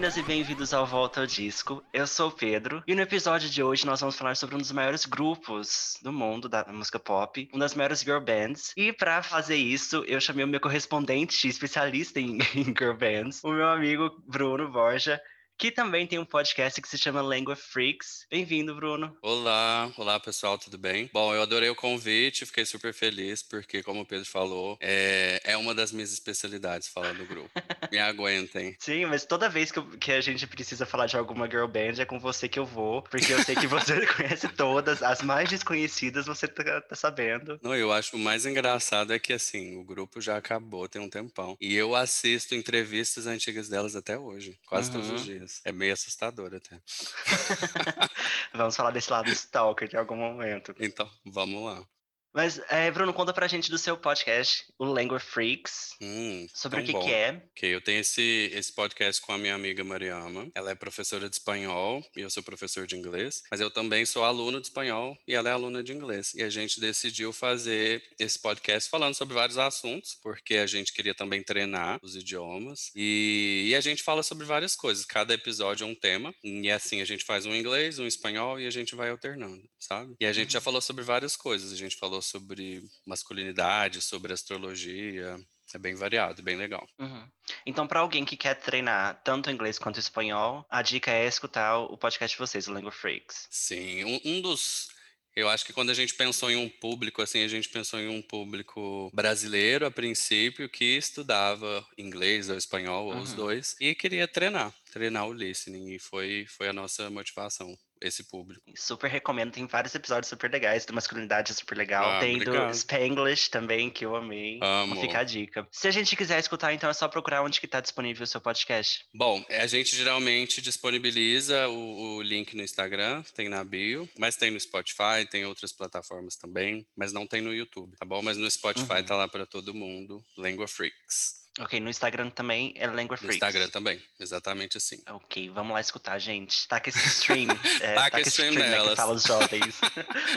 Bem-vindas e bem-vindos ao Volta ao Disco. Eu sou o Pedro e no episódio de hoje nós vamos falar sobre um dos maiores grupos do mundo da música pop, uma das maiores girl bands. E para fazer isso, eu chamei o meu correspondente especialista em, em girl bands, o meu amigo Bruno Borja que também tem um podcast que se chama Lengua Freaks. Bem-vindo, Bruno. Olá, olá pessoal, tudo bem? Bom, eu adorei o convite, fiquei super feliz, porque, como o Pedro falou, é, é uma das minhas especialidades falar do grupo. Me aguentem. Sim, mas toda vez que, eu, que, a gente precisa falar de alguma girl band é com você que eu vou, porque eu sei que você conhece todas, as mais desconhecidas você tá, tá sabendo. Não, eu acho o mais engraçado é que, assim, o grupo já acabou tem um tempão, e eu assisto entrevistas antigas delas até hoje, quase uhum. todos os dias. É meio assustador até. Vamos falar desse lado stalker em algum momento. Então, vamos lá. Mas, é, Bruno, conta pra gente do seu podcast, o Language Freaks, hum, sobre o que, que, é. Ok, eu tenho esse, esse podcast com a minha amiga Mariama. Ela é professora de espanhol e eu sou professor de inglês, mas eu também sou aluno de espanhol e ela é aluna de inglês. E a gente decidiu fazer esse podcast falando sobre vários assuntos, porque a gente queria também treinar os idiomas. E, e a gente fala sobre várias coisas. Cada episódio é um tema. E assim, a gente faz um inglês, um espanhol e a gente vai alternando, sabe? E a gente uhum. já falou sobre várias coisas. A gente falou falou sobre masculinidade, sobre astrologia. É bem variado, bem legal. Uhum. Então, para alguém que quer treinar tanto inglês quanto espanhol, a dica é escutar o podcast de vocês, o Lingua Freaks. Sim, um, um dos eu acho que quando a gente pensou em um público, assim, a gente pensou em um público brasileiro a princípio que estudava inglês ou espanhol, ou uhum. os dois, e queria treinar, treinar o listening, e foi, foi a nossa motivação esse público. Super recomendo, tem vários episódios super legais, do Masculinidade é super legal. Ah, tem obrigado. do Spanglish também, que eu amei. Amo. Fica a dica. Se a gente quiser escutar, então é só procurar onde que tá disponível o seu podcast. Bom, a gente geralmente disponibiliza o, o link no Instagram, tem na bio, mas tem no Spotify, tem outras plataformas também, mas não tem no YouTube, tá bom? Mas no Spotify uhum. tá lá para todo mundo, Lengua Freaks. Ok, no Instagram também é Lengua Freaks. No Instagram também, exatamente assim. Ok, vamos lá escutar, gente. Taca esse stream. É, taca, taca esse stream, stream né, que fala os jovens.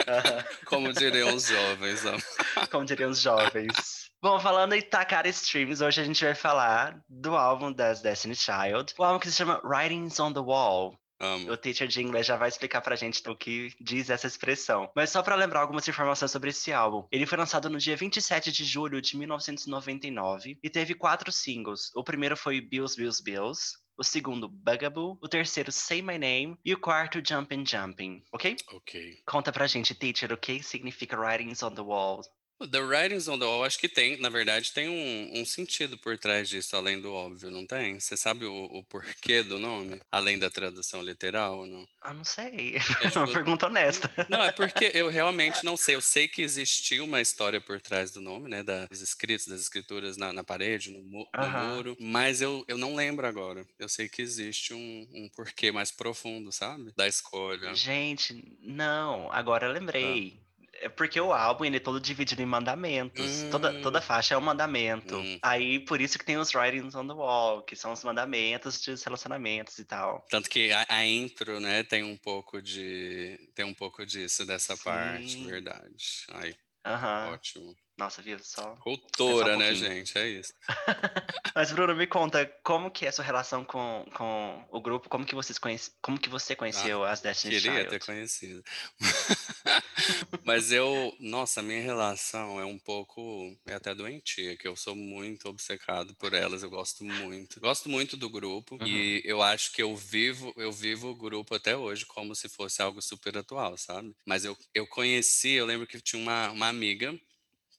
Como diriam os jovens. Como diriam os jovens. Bom, falando em tacar streams, hoje a gente vai falar do álbum das Destiny Child. O álbum que se chama Writings on the Wall. Amo. O teacher de inglês já vai explicar pra gente o que diz essa expressão. Mas só para lembrar algumas informações sobre esse álbum. Ele foi lançado no dia 27 de julho de 1999 e teve quatro singles. O primeiro foi Bills, Bills, Bills. O segundo, Bugaboo. O terceiro, Say My Name. E o quarto, Jumpin' Jumping. Ok? Ok. Conta pra gente, teacher, o que significa Writings on the Wall? The Writings on the Wall, acho que tem, na verdade, tem um, um, sentido por trás disso, além do óbvio, não tem? Você sabe o, o porquê do nome? Além da tradução literal ou não? Ah, não sei. É tipo, uma pergunta honesta. Não, é porque eu realmente não sei. Eu sei que existia uma história por trás do nome, né? Das escritos, das escrituras na, na parede, no, mu no muro, mas eu, eu não lembro agora. Eu sei que existe um, um porquê mais profundo, sabe? Da escolha. Gente, não, agora eu lembrei. Ah. É porque o álbum ele é todo dividido em mandamentos. Hum. Toda, toda faixa é um mandamento. Hum. Aí por isso que tem os writings on the wall, que são os mandamentos dos relacionamentos e tal. Tanto que a, a intro, né, tem um pouco de. tem um pouco disso, dessa Sim. parte, verdade. Aí, uhum. ótimo. Nossa, viu? Só. Cultura, um né, gente? É isso. Mas, Bruno, me conta, como que é a sua relação com, com o grupo? Como que, vocês conhece, como que você conheceu ah, as Destiny queria Child? ter conhecido. Mas eu, nossa, a minha relação é um pouco, é até doentia, que eu sou muito obcecado por elas, eu gosto muito. Gosto muito do grupo uhum. e eu acho que eu vivo, eu vivo o grupo até hoje como se fosse algo super atual, sabe? Mas eu, eu conheci, eu lembro que tinha uma, uma amiga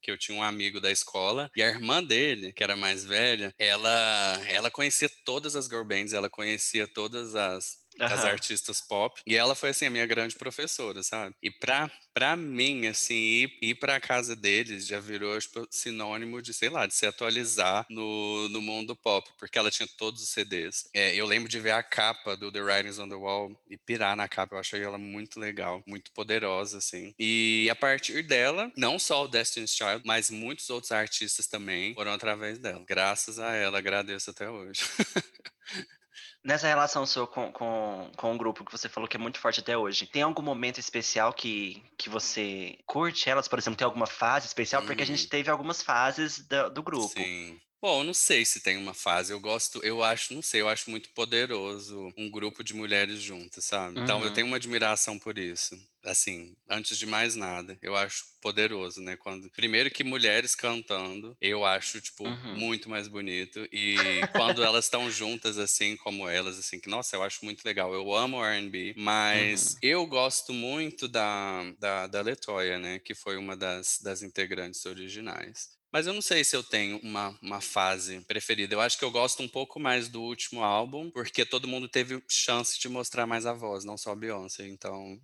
que eu tinha um amigo da escola e a irmã dele, que era mais velha, ela ela conhecia todas as girl bands, ela conhecia todas as Uhum. as artistas pop. E ela foi, assim, a minha grande professora, sabe? E pra, pra mim, assim, ir, ir pra casa deles já virou tipo, sinônimo de, sei lá, de se atualizar no, no mundo pop, porque ela tinha todos os CDs. É, eu lembro de ver a capa do The Writings on the Wall e pirar na capa. Eu achei ela muito legal, muito poderosa, assim. E a partir dela, não só o Destiny's Child, mas muitos outros artistas também foram através dela. Graças a ela, agradeço até hoje. Nessa relação sua com, com, com o grupo que você falou que é muito forte até hoje, tem algum momento especial que, que você curte elas? Por exemplo, tem alguma fase especial? Hum. Porque a gente hum. teve algumas fases do, do grupo. Sim. Bom, não sei se tem uma fase. Eu gosto, eu acho, não sei, eu acho muito poderoso um grupo de mulheres juntas, sabe? Então eu Uhum. tenho uma admiração por isso. Assim, antes de mais nada, eu acho poderoso, né? Quando primeiro que mulheres cantando, eu acho tipo Uhum. muito mais bonito e quando elas estão juntas assim como elas, assim, que nossa, eu acho muito legal. Eu amo R&B, mas Uhum. eu gosto muito da da, da Letoya, né? Que foi uma das das integrantes originais. Mas eu não sei se eu tenho uma, uma fase preferida. Eu acho que eu gosto um pouco mais do último álbum, porque todo mundo teve chance de mostrar mais a voz, não só a Beyoncé. Então,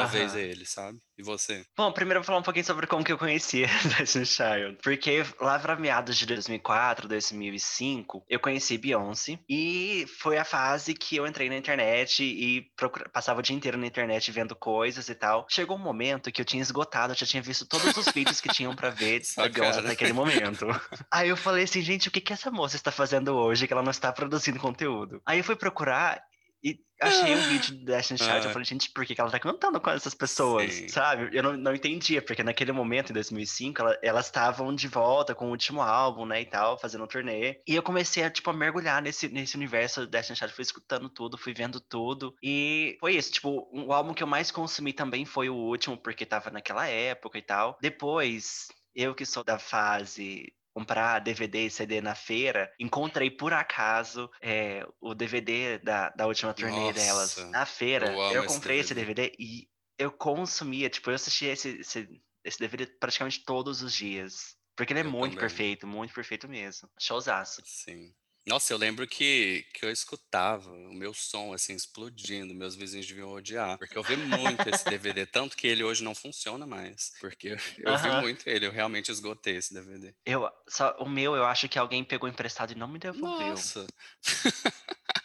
talvez Aham. ele, sabe? E você? Bom, primeiro eu vou falar um pouquinho sobre como que eu conheci Destiny's Child. Porque lá pra meados de 2004, 2005, eu conheci Beyoncé. E foi a fase que eu entrei na internet e procura- passava o dia inteiro na internet vendo coisas e tal. Chegou um momento que eu tinha esgotado, eu já tinha visto todos os vídeos que tinham pra ver da Beyoncé cara. até aquele momento. Aí eu falei assim, gente, o que que essa moça está fazendo hoje que ela não está produzindo conteúdo? Aí eu fui procurar e achei um vídeo do Destiny's Child, eu falei, gente, por que que ela tá cantando com essas pessoas, sim. sabe? Eu não, não entendia, porque naquele momento, em 2005, ela- elas estavam de volta com o último álbum, né, e tal, fazendo um turnê. E eu comecei a, tipo, a mergulhar nesse, nesse universo do Destiny's Child, fui escutando tudo, fui vendo tudo. E foi isso, tipo, o álbum que eu mais consumi também foi o último, porque tava naquela época e tal. Depois, eu que sou da fase comprar DVD e CD na feira, encontrei por acaso é, o DVD da, da última turnê delas Nossa, na eu feira. Eu esse comprei esse DVD. DVD e eu consumia, tipo, eu assistia esse, esse, esse DVD praticamente todos os dias. Porque ele é Eu muito também. perfeito, muito perfeito mesmo. Showzaço. Sim. Nossa, eu lembro que, que eu escutava o meu som assim explodindo, meus vizinhos deviam odiar, porque eu vi muito esse DVD, tanto que ele hoje não funciona mais, porque eu, eu vi muito ele, eu realmente esgotei esse DVD. Eu, só, o meu, eu acho que alguém pegou emprestado e não me devolveu. Nossa,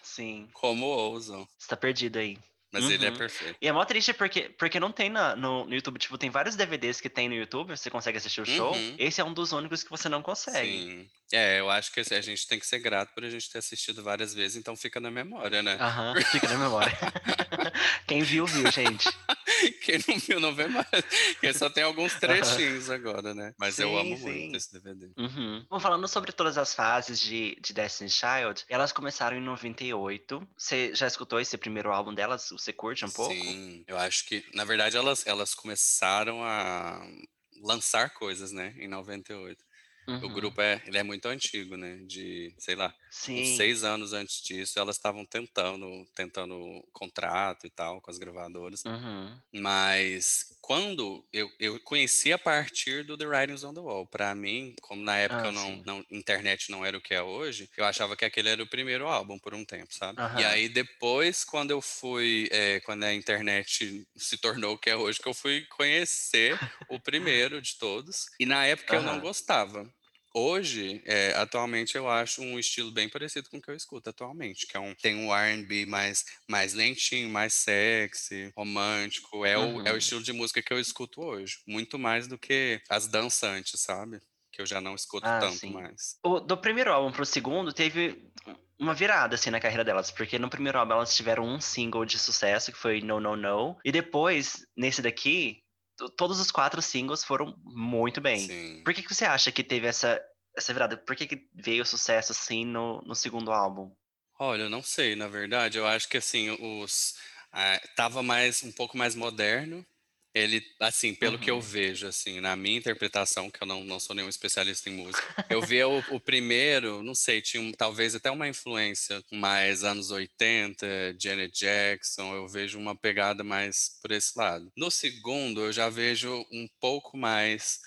Sim. como ousam? Você tá perdido aí. Mas ele é Uhum. perfeito. E é mó triste porque, porque não tem na- no, no YouTube. Tipo, tem vários DVDs que tem no YouTube, você consegue assistir o show. Uhum, Esse é um dos únicos que você não consegue. sim. É, eu acho que a gente tem que ser grato por a gente ter assistido várias vezes, então fica na memória, né? Aham, fica na memória. Quem viu, viu, gente. Quem não viu, não vê mais. Porque só tem alguns trechinhos agora, né? Mas eu Sim, amo sim. muito esse DVD. Uhum. Bom, falando sobre todas as fases de, de Destiny's Child, elas começaram em 98. Você já escutou esse primeiro álbum delas? Você curte um pouco? Sim, eu acho que, na verdade, elas, elas começaram a lançar coisas, né, em 98. O Uhum. grupo é, ele é muito antigo, né, de, sei lá, seis anos antes disso, elas estavam tentando, tentando contrato e tal com as gravadoras. Uhum. Mas quando eu, eu conheci a partir do The Writings on the Wall, pra mim, como na época Ah, eu não, não internet não era o que é hoje, eu achava que aquele era o primeiro álbum por um tempo, sabe? E Aham. aí depois, quando eu fui, é, quando a internet se tornou o que é hoje, que eu fui conhecer o primeiro de todos. E na época eu não gostava. Hoje, é, atualmente, eu acho um estilo bem parecido com o que eu escuto atualmente, que é um, tem um R&B mais, mais lentinho, mais sexy, romântico, é o, é o Uhum. estilo de música que eu escuto hoje, muito mais do que as dançantes, sabe? Que eu já não escuto Ah, tanto sim. mais. O, do primeiro álbum pro segundo, teve uma virada, assim, na carreira delas. Porque no primeiro álbum elas tiveram um single de sucesso, que foi No No No. E depois, nesse daqui, todos os quatro singles foram muito bem. Sim. Por que, que você acha que teve essa, essa virada? Por que, que veio o sucesso, assim, no, no segundo álbum? Olha, eu não sei, na verdade, eu acho que assim, os ah, tava mais um pouco mais moderno. Ele, assim, pelo que eu Uhum. vejo, assim, na minha interpretação, que eu não, não sou nenhum especialista em música, eu via o, o primeiro, não sei, tinha um- talvez até uma influência mais anos 80, Janet Jackson, eu vejo uma pegada mais por esse lado. No segundo, eu já vejo um pouco mais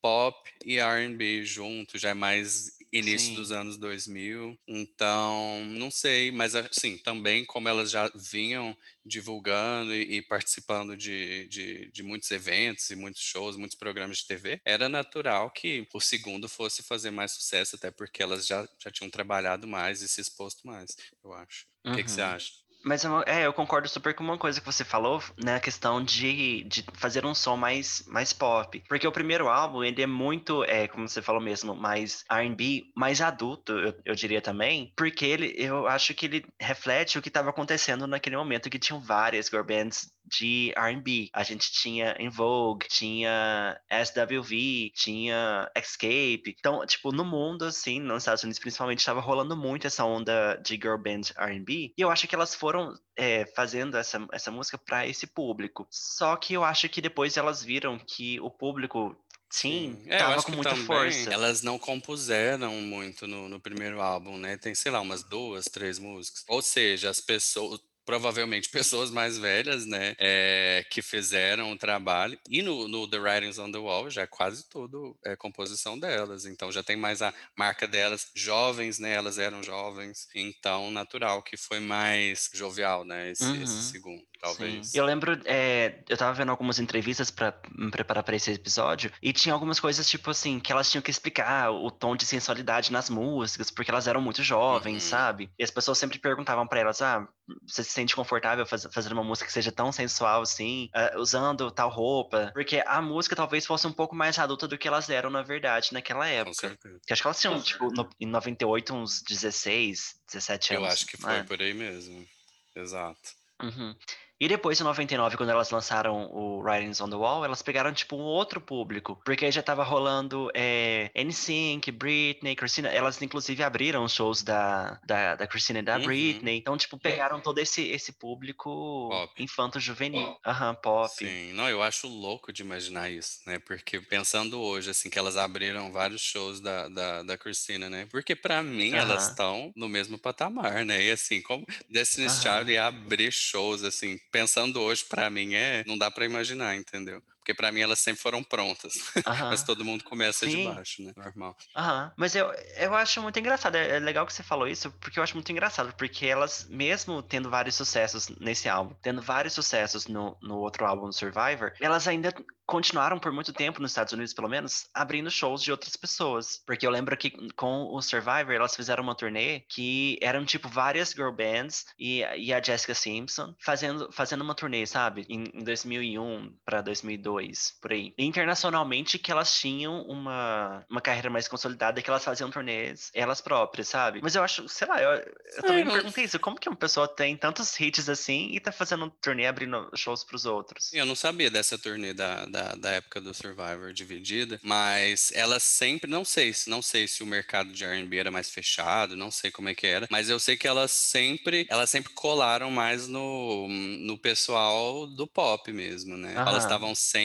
pop e R&B junto, já é mais início dos Sim. anos 2000. Então, não sei, mas assim, também como elas já vinham divulgando e, e participando de, de, de muitos eventos e muitos shows, muitos programas de TV, era natural que o segundo fosse fazer mais sucesso, até porque elas já, já tinham trabalhado mais e se exposto mais, eu acho. O que, que você Uhum. acha? Mas eu, é, eu concordo super com uma coisa que você falou, né? A questão de, de fazer um som mais, mais pop. Porque o primeiro álbum, ele é muito, é, como você falou mesmo, mais R&B, mais adulto, eu, eu diria também. Porque ele, eu acho que ele reflete o que estava acontecendo naquele momento, que tinham várias girl bands de R&B. A gente tinha En Vogue, tinha SWV, tinha Escape. Então, tipo, no mundo, assim, nos Estados Unidos principalmente, estava rolando muito essa onda de girl band R&B. E eu acho que elas foram é, fazendo essa, essa música para esse público. Só que eu acho que depois elas viram que o público Sim, Sim. É, tava com muita também, força. Elas não compuseram muito no, no primeiro álbum, né? Tem, sei lá, umas duas, três músicas. Ou seja, as pessoas, provavelmente pessoas mais velhas, né, é, que fizeram o trabalho. E no, no, The Writings on the Wall já é quase tudo é composição delas, então já tem mais a marca delas, jovens, né, elas eram jovens, então natural que foi mais jovial, né, esse, uhum. esse segundo, talvez. Sim. Eu lembro, é, eu tava vendo algumas entrevistas para me preparar para esse episódio, e tinha algumas coisas tipo assim, que elas tinham que explicar o tom de sensualidade nas músicas, porque elas eram muito jovens, uhum. sabe? E as pessoas sempre perguntavam para elas, ah, você se sente confortável faz, fazendo uma música que seja tão sensual assim, uh, usando tal roupa. Porque a música talvez fosse um pouco mais adulta do que elas eram, na verdade, naquela época. Que acho que elas tinham, tipo, no, em 98, uns 16, 17 anos. Eu acho que foi né? por aí mesmo. Exato. Uhum. E depois, em 99, quando elas lançaram o Writings on the Wall, elas pegaram, tipo, um outro público. Porque aí já tava rolando é, NSYNC, Britney, Christina. Elas, inclusive, abriram os shows da, da, da Christina e da uhum. Britney. Então, tipo, pegaram todo esse, esse público infanto-juvenil. Aham, uhum, pop. Sim, não, eu acho louco de imaginar isso, né? Porque pensando hoje, assim, que elas abriram vários shows da, da, da Christina, né? Porque para mim, uhum. elas estão no mesmo patamar, né? E assim, como Destiny's uhum. Child ia abrir shows, assim, pensando hoje, para mim, é. Não dá para imaginar, entendeu? Porque para mim elas sempre foram prontas. Mas todo mundo começa Sim. de baixo, né? Normal. Aham. Mas eu, eu acho muito engraçado. É, é legal que você falou isso, porque eu acho muito engraçado. Porque elas, mesmo tendo vários sucessos nesse álbum, tendo vários sucessos no, no outro álbum, Survivor, elas ainda continuaram por muito tempo nos Estados Unidos, pelo menos, abrindo shows de outras pessoas. Porque eu lembro que com o Survivor, elas fizeram uma turnê que eram tipo várias girl bands e, e a Jessica Simpson fazendo, fazendo uma turnê, sabe? Em, em 2001 para 2002, por aí. Internacionalmente que elas tinham uma, uma carreira mais consolidada que elas faziam turnês elas próprias, sabe? Mas eu acho, sei lá, eu, eu também me perguntei isso, como que uma pessoa tem tantos hits assim e tá fazendo turnê abrindo shows pros outros? Eu não sabia dessa turnê da, da da, época do Survivor dividida, mas ela sempre, não sei, não sei se o mercado de R&B era mais fechado, não sei como é que era, mas eu sei que elas sempre, elas sempre colaram mais no, no pessoal do pop mesmo, né? Aham. Elas estavam sempre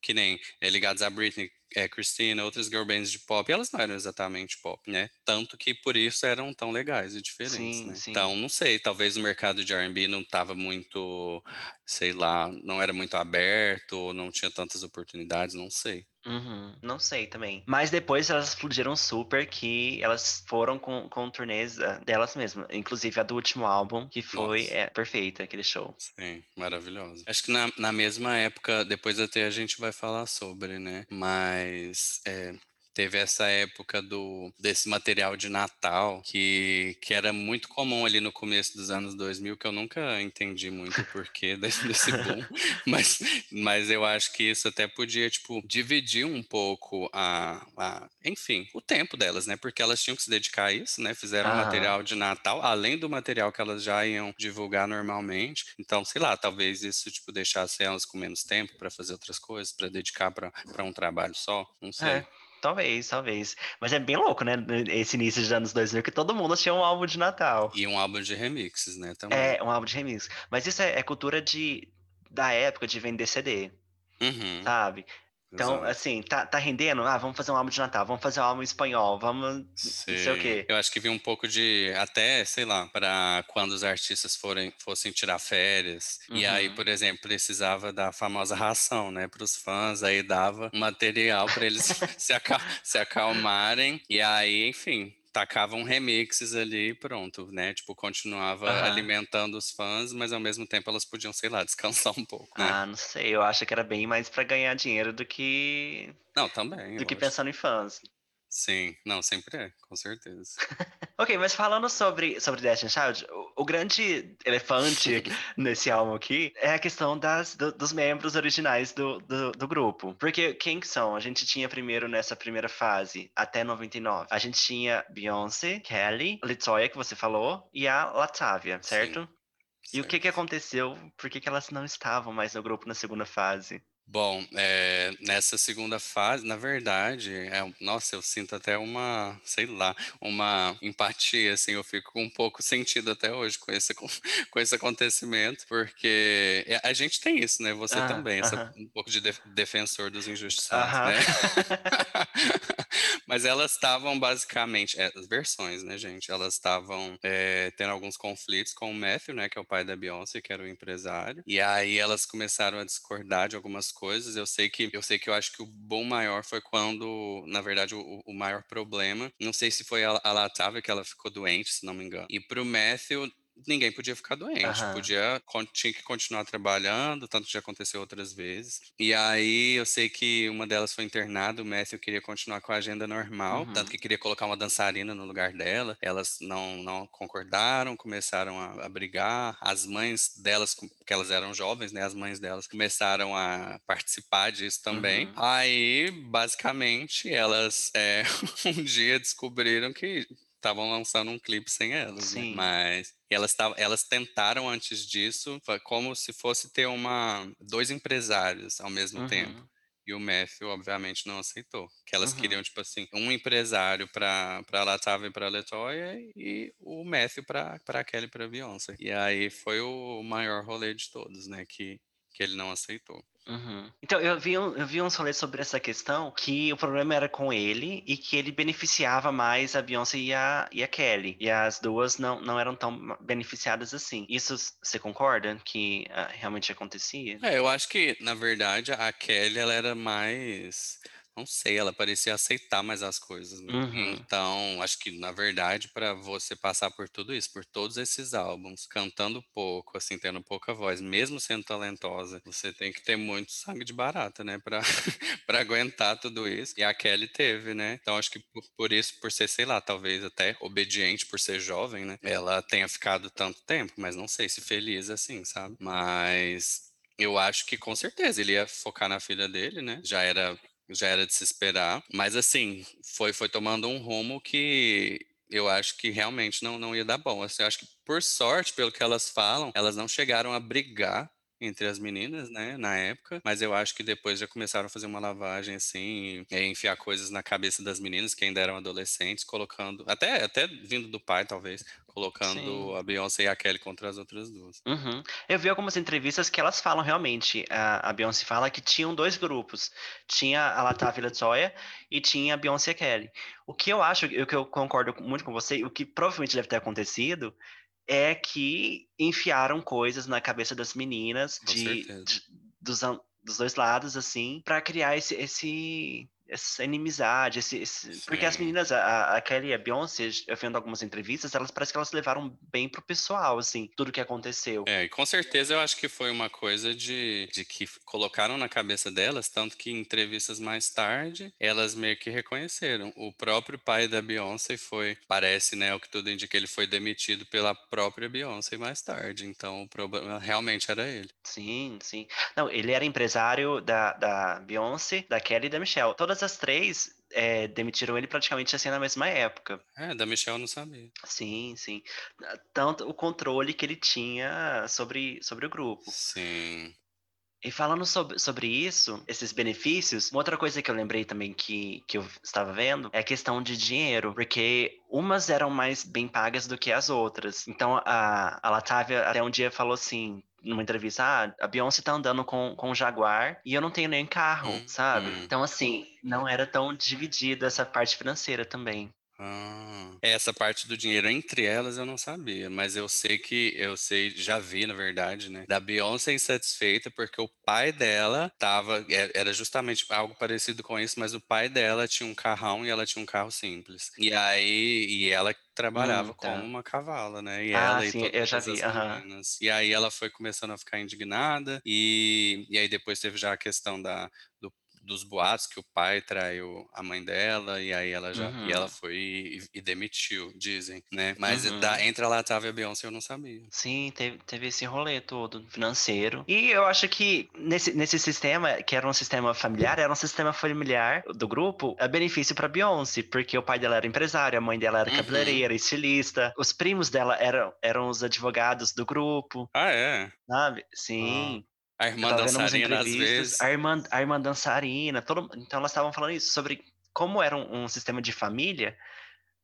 que nem é, ligados a Britney, é, Christina, outras girl bands de pop, elas não eram exatamente pop, né? Tanto que por isso eram tão legais e diferentes, sim, né? Sim. Então, não sei, talvez o mercado de R&B não estava muito, sei lá, não era muito aberto, não tinha tantas oportunidades, não sei. Uhum, não sei também. Mas depois elas explodiram super que elas foram com, com turnês uh, delas mesmas. Inclusive a do último álbum, que foi é, perfeita aquele show. Sim, maravilhoso. Acho que na, na mesma época, depois até a gente vai falar sobre, né? Mas é, teve essa época do desse material de Natal que, que era muito comum ali no começo dos anos 2000, que eu nunca entendi muito o porquê desse, desse boom, mas, mas eu acho que isso até podia, tipo, dividir um pouco a, a, enfim, o tempo delas, né? Porque elas tinham que se dedicar a isso, né? Fizeram ah. material de Natal, além do material que elas já iam divulgar normalmente. Então, sei lá, talvez isso, tipo, deixasse elas com menos tempo para fazer outras coisas, para dedicar para um trabalho só, não sei. É. Talvez, talvez. Mas é bem louco, né? Esse início dos anos 2000, que todo mundo tinha um álbum de Natal. E um álbum de remixes, né? Também. É, um álbum de remixes. Mas isso é, é cultura de, da época de vender CD. Uhum. Sabe? Então, Exato. assim, tá, tá rendendo? Ah, vamos fazer um álbum de Natal, vamos fazer um álbum espanhol, vamos. Sim. Não sei o quê. Eu acho que vi um pouco de. Até, sei lá, para quando os artistas forem, fossem tirar férias. Uhum. E aí, uhum. por exemplo, precisava da famosa ração, né, para os fãs. Aí dava material para eles se, acal se acalmarem. E aí, enfim, tacavam remixes ali e pronto, né? Tipo, continuava alimentando os fãs, mas ao mesmo tempo elas podiam, sei lá, descansar um pouco, né? Ah, não sei, eu acho que era bem mais para ganhar dinheiro do que. Não, também. Do que pensando em fãs. Sim, não, sempre é, com certeza. ok, mas falando sobre, sobre Destiny Child, o, o grande elefante nesse álbum aqui é a questão das, do, dos membros originais do, do, do, grupo. Porque quem que são? A gente tinha primeiro nessa primeira fase, até 99, a gente tinha Beyoncé, Kelly, Litoya, que você falou, e a Latavia, certo? Sim. E o que que Certo. aconteceu? Por que que elas não estavam mais no grupo na segunda fase? Bom, eh, nessa segunda fase, na verdade, é nossa, eu sinto até uma, sei lá, uma empatia, assim, eu fico um pouco sentido até hoje com esse acon com esse acontecimento, porque, eh, a gente tem isso, né, você Hã, também, essa um pouco de def defensor dos injustiçados, né. Mas elas estavam basicamente eh, as versões, né, gente, elas estavam, eh, tendo alguns conflitos com o Matthew, né, que é o pai da Beyoncé, que era o empresário, e aí elas começaram a discordar de algumas coisas. Eu sei que eu sei que eu acho que o bom maior foi quando, na verdade, o o maior problema, não sei se foi a a Latavia que ela ficou doente, se não me engano, e para o Matthew ninguém podia ficar doente, Aham. podia tinha que continuar trabalhando, tanto que já aconteceu outras vezes. E aí eu sei que uma delas foi internada, o Matthew queria continuar com a agenda normal, tanto Uhum. que queria colocar uma dançarina no lugar dela, elas não não concordaram, começaram a a brigar, as mães delas, porque elas eram jovens, né, as mães delas começaram a participar disso também. Uhum. Aí, basicamente, elas, eh, um dia descobriram que estavam lançando um clipe sem elas, né, Sim. mas e elas elas tentaram antes disso, como se fosse ter uma 2 empresários ao mesmo tempo, Uhum. e o Matthew obviamente não aceitou, que elas Uhum. queriam, tipo assim, um empresário pra Latavia e pra Latoya e o Matthew pra Kelly e pra Beyoncé. E aí foi o maior rolê de todos, né, que que ele não aceitou. Uhum. Então, eu vi um eu vi uns rolês sobre essa questão, que o problema era com ele e que ele beneficiava mais a Beyoncé e a e a Kelly, e as 2 não não eram tão beneficiadas assim. Isso você concorda que, ah, realmente acontecia? É, eu acho que, na verdade, a Kelly ela era mais não sei, ela parecia aceitar mais as coisas, né. Uhum. Então, acho que, na verdade, pra você passar por tudo isso, por todos esses álbuns, cantando pouco, assim, tendo pouca voz, mesmo sendo talentosa, você tem que ter muito sangue de barata, né, pra pra aguentar tudo isso. E a Kelly teve, né. Então acho que por por isso, por ser, sei lá, talvez até obediente, por ser jovem, né, ela tenha ficado tanto tempo, mas não sei se feliz assim, sabe. Mas eu acho que com certeza ele ia focar na filha dele, né, já era já era de se esperar, mas assim, foi foi tomando um rumo que eu acho que realmente não não ia dar bom, assim, eu acho que por sorte, pelo que elas falam, elas não chegaram a brigar entre as meninas, né, na época, mas eu acho que depois já começaram a fazer uma lavagem, assim, e enfiar coisas na cabeça das meninas que ainda eram adolescentes, colocando até até vindo do pai talvez, colocando Sim. a Beyoncé e a Kelly contra as outras 2. Uhum. Eu vi algumas entrevistas que elas falam realmente, a a Beyoncé fala que tinham 2 grupos, tinha a Latavia Latoya e tinha a Beyoncé e a Kelly. O que eu acho o que eu concordo muito com você, o que provavelmente deve ter acontecido, é que enfiaram coisas na cabeça das meninas de de dos dos 2 lados, assim, pra criar esse esse essa inimizade, esse esse porque as meninas, a a Kelly e a Beyoncé, eu vendo algumas entrevistas, elas parece que elas levaram bem para o pessoal, assim, tudo que aconteceu. É, e com certeza eu acho que foi uma coisa de de que colocaram na cabeça delas, tanto que em entrevistas mais tarde, elas meio que reconheceram. O próprio pai da Beyoncé foi parece, né, o que tudo indica, ele foi demitido pela própria Beyoncé mais tarde, então o problema realmente era ele. Sim, sim. Não, ele era empresário da da Beyoncé, da Kelly e da Michelle. Todas as 3, eh, demitiram ele praticamente, assim, na mesma época. É, da Michelle eu não sabia. Sim, sim. Tanto o controle que ele tinha sobre sobre o grupo. Sim. E falando sob sobre isso, esses benefícios, uma outra coisa que eu lembrei também que que eu estava vendo, é a questão de dinheiro, porque umas eram mais bem pagas do que as outras. Então a a Latavia até um dia falou assim, numa entrevista: "Ah, a Beyoncé tá andando com com um Jaguar e eu não tenho nem carro", sabe. Uhum. Então assim, não era tão dividida essa parte financeira também. Ah. Essa parte do dinheiro entre elas eu não sabia, mas eu sei que eu sei já vi na verdade, né, da Beyoncé insatisfeita, porque o pai dela estava e era justamente algo parecido com isso, mas o pai dela tinha um carrão e ela tinha um carro simples. E aí e ela Hum, trabalhava como tá. uma cavala, né, e Ah, ela e sim, eu já todas vi. as meninas. E aí ela foi começando a ficar indignada, e e aí depois teve já a questão da dos boatos que o pai traiu a mãe dela, e aí ela já e ela Uhum. foi e, e demitiu, dizem, né? Mas da, Uhum. entre a Latávia e a Beyoncé eu não sabia. Sim, teve, teve esse rolê todo financeiro. E eu acho que nesse, nesse sistema, que era um sistema familiar, era um sistema familiar do grupo, é benefício pra Beyoncé, porque o pai dela era empresário, a mãe dela era Uhum. cabeleireira, estilista, os primos dela eram, eram os advogados do grupo, Ah, é? sabe? Ah, Sim. A irmã dançarina, às vezes. a irmã, a irmã dançarina, todo, então elas estavam falando isso, sobre como era um, um sistema de família,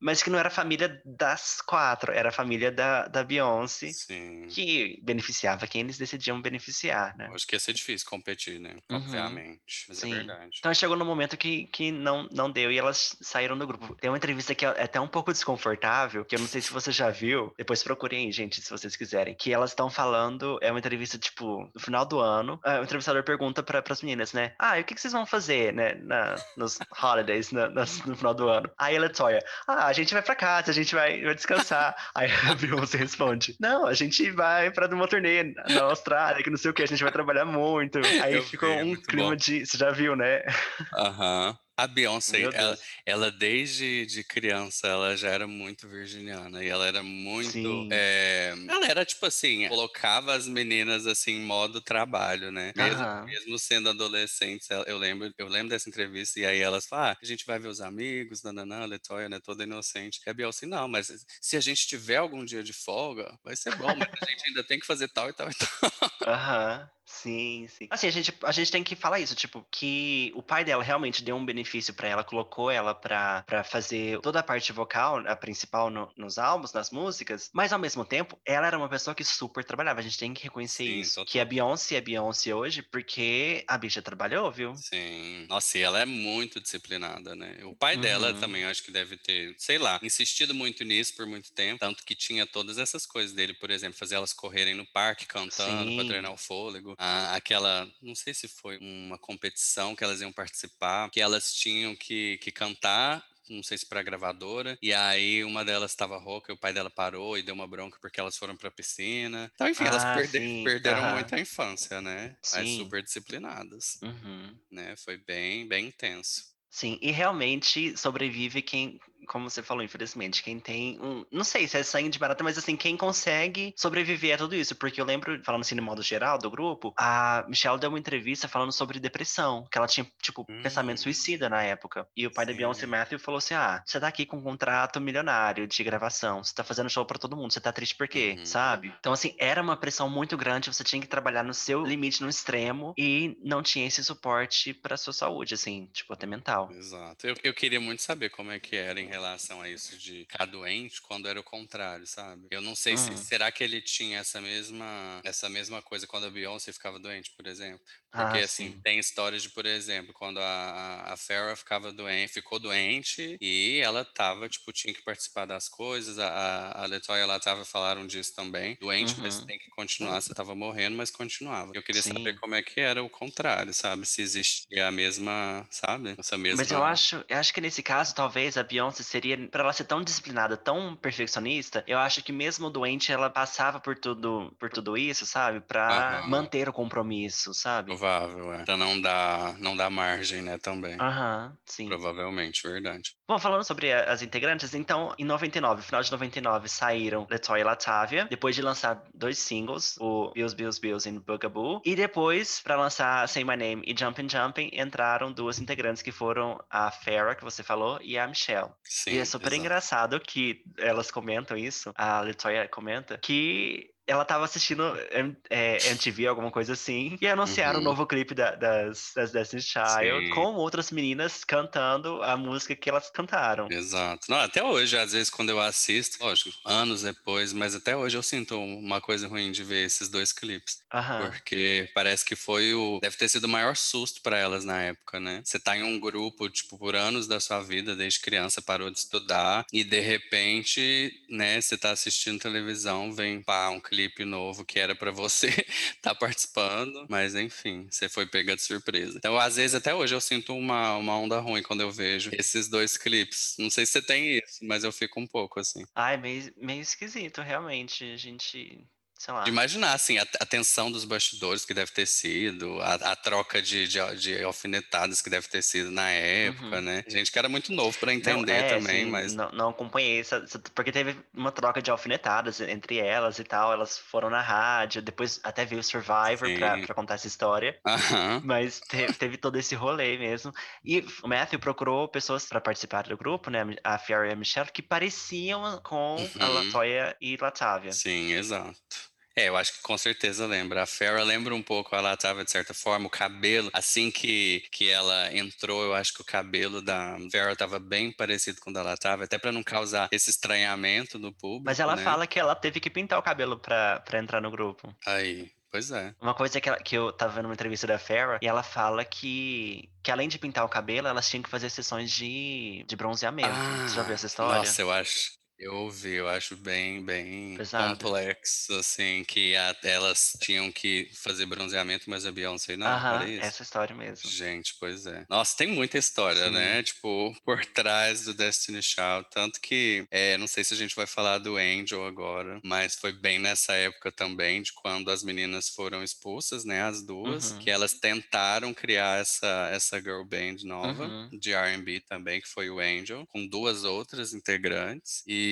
mas que não era a família das quatro, era a família da, da Beyoncé, Sim. que beneficiava quem eles decidiam beneficiar, né? Acho que ia ser difícil competir, né? Uhum. Obviamente. Mas é Sim. verdade. Então chegou no momento que, que não, não deu e elas saíram do grupo. Tem uma entrevista que é até um pouco desconfortável, que eu não sei se você já viu. Depois procurem aí, gente, se vocês quiserem. Que elas estão falando, é uma entrevista, tipo, no final do ano. ah, O entrevistador pergunta para as meninas, né? Ah, e o que, que vocês vão fazer, né? Na, nos holidays, na- nas- no final do ano. Aí a Latoya, ah, a gente vai pra casa, a gente vai, vai descansar. Aí a Beyoncé responde, não, a gente vai pra uma turnê na Austrália, que não sei o que, a gente vai trabalhar muito. Aí Eu ficou vi, um clima bom. de. Você já viu, né? Aham. A Beyoncé, Meu ela, Deus. ela desde de criança, ela já era muito virginiana e ela era muito, é, ela era tipo assim, colocava as meninas assim em modo trabalho, né? Mesmo, mesmo sendo adolescentes, eu lembro, eu lembro dessa entrevista e aí elas falam, ah, a gente vai ver os amigos, nananã, Letoya, né, toda inocente. E a Beyoncé, não, mas se a gente tiver algum dia de folga, vai ser bom, mas a gente ainda tem que fazer tal e tal e tal. Aham. Sim, sim. Assim, a gente, a gente tem que falar isso, tipo, que o pai dela realmente deu um benefício pra ela, colocou ela pra, pra fazer toda a parte vocal, a principal no- nos álbuns, nas músicas, mas ao mesmo tempo, ela era uma pessoa que super trabalhava. A gente tem que reconhecer Sim, isso. total. Que a Beyoncé é Beyoncé hoje porque a bicha trabalhou, viu? Sim. Nossa, e ela é muito disciplinada, né? O pai dela Uhum. também, eu acho que deve ter, sei lá, insistido muito nisso por muito tempo. Tanto que tinha todas essas coisas dele, por exemplo, fazer elas correrem no parque cantando pra Sim. treinar o fôlego. A- aquela, não sei se foi uma competição que elas iam participar, que elas tinham que, que cantar. Não sei se pra gravadora, e aí uma delas estava rouca e o pai dela parou e deu uma bronca porque elas foram pra piscina. Então, enfim, elas Ah, perde- sim. perderam Aham. muito a infância, né? Mas Sim. super disciplinadas Uhum. né? Foi bem, bem intenso. Sim, e realmente sobrevive quem, como você falou, infelizmente, quem tem um, não sei se é sangue de barata, mas assim, quem consegue sobreviver a tudo isso, porque eu lembro, falando assim no modo geral do grupo, a Michelle deu uma entrevista falando sobre depressão, que ela tinha, tipo, pensamento Hum, suicida na época, e o pai da Beyoncé, sim. Matthew, falou assim, ah, você tá aqui com um contrato milionário de gravação, você tá fazendo show pra todo mundo, você tá triste por quê, Uhum. sabe? Então assim, era uma pressão muito grande, você tinha que trabalhar no seu limite, no extremo, e não tinha esse suporte pra sua saúde, assim, tipo, até mental. Exato. Eu, eu queria muito saber como é que era em relação a isso de ficar doente quando era o contrário, sabe? Eu não sei se será que ele tinha essa mesma essa mesma coisa quando a Beyoncé ficava doente, por exemplo. Porque Ah, assim, sim. tem histórias de, por exemplo, quando a, a, Farrah ficava doente, ficou doente e ela tava, tipo, tinha que participar das coisas. A, a, a Latoya e a Latava falaram disso também. Doente, mas Uhum. tem que continuar. Você tava morrendo, mas continuava. Eu queria saber Sim. como é que era o contrário, sabe? Se existia a mesma, sabe? Essa mesma. Mas eu acho, eu acho que nesse caso, talvez a Beyoncé seria, pra ela ser tão disciplinada, tão perfeccionista, eu acho que mesmo doente, ela passava por tudo, por tudo isso, sabe? Pra Aham. manter o compromisso, sabe? Provável, é. Pra não dar, não dar margem, né, também. Aham, sim. Provavelmente, verdade. Bom, falando sobre as integrantes, então, em 99, final de 99, saíram Latoya e Latavia, depois de lançar dois singles, o Bills, Bills, Bills e Bugaboo, e depois, pra lançar Say My Name e Jumpin' Jumpin', entraram duas integrantes que foram a Farrah, que você falou, e a Michelle. Sim, E é super exato. engraçado que elas comentam isso, a Latoya comenta, que ela tava assistindo é, MTV, alguma coisa assim, e anunciaram o Uhum. novo clipe da- das, das Destiny's Child Sim. com outras meninas cantando a música que elas cantaram. Exato. Não, até hoje, às vezes, quando eu assisto, lógico, anos depois, mas até hoje eu sinto uma coisa ruim de ver esses dois clipes. Porque parece que foi o. Deve ter sido o maior susto pra elas na época, né? Você tá em um grupo, tipo, por anos da sua vida, desde criança, parou de estudar, e de repente, né, você tá assistindo televisão, vem pá, um clipe novo que era pra você tá participando, mas enfim, você foi pega de surpresa. Então, às vezes, até hoje, eu sinto uma, uma onda ruim quando eu vejo esses dois clipes. Não sei se você tem isso, mas eu fico um pouco assim. Ai, meio, meio esquisito, realmente. A gente sei lá. De imaginar, assim, a, a tensão dos bastidores que deve ter sido, a, a troca de, de, de alfinetadas que deve ter sido na época, Uhum. né? Gente que era muito novo pra Não, entender é, também, assim, mas não, não acompanhei essa, porque teve uma troca de alfinetadas entre elas e tal, elas foram na rádio, depois até veio o Survivor pra contar essa história. Aham. Mas te- teve todo esse rolê mesmo. E o Matthew procurou pessoas pra participar do grupo, né? A Fiora e a Michelle, que pareciam com a Uhum. Latoya e Latavia. Sim, exato. É, eu acho que com certeza lembra. A Farrah lembra um pouco, ela tava de certa forma, o cabelo, assim que, que ela entrou, eu acho que o cabelo da Farrah tava bem parecido com o da Latava, até pra não causar esse estranhamento no público, Mas ela né? fala que ela teve que pintar o cabelo pra, pra entrar no grupo. Aí, pois é. Uma coisa que, ela- que eu tava vendo uma entrevista da Farrah, e ela fala que, que além de pintar o cabelo, elas tinham que fazer sessões de, de bronzeamento. Você já viu essa história? Ah, Nossa, eu acho. Eu ouvi, eu acho bem, bem Pesado. complexo, assim, que a- elas tinham que fazer bronzeamento, mas a Beyoncé não, Aham, era isso? essa história mesmo. Gente, pois é. Nossa, tem muita história, Sim. né? Tipo, por trás do Destiny Child. Tanto que, é, não sei se a gente vai falar do Angel agora, mas foi bem nessa época também, de quando as meninas foram expulsas, né? As duas, Uhum. que elas tentaram criar essa, essa girl band nova, Uhum. de R&B também, que foi o Angel, com duas outras integrantes. E,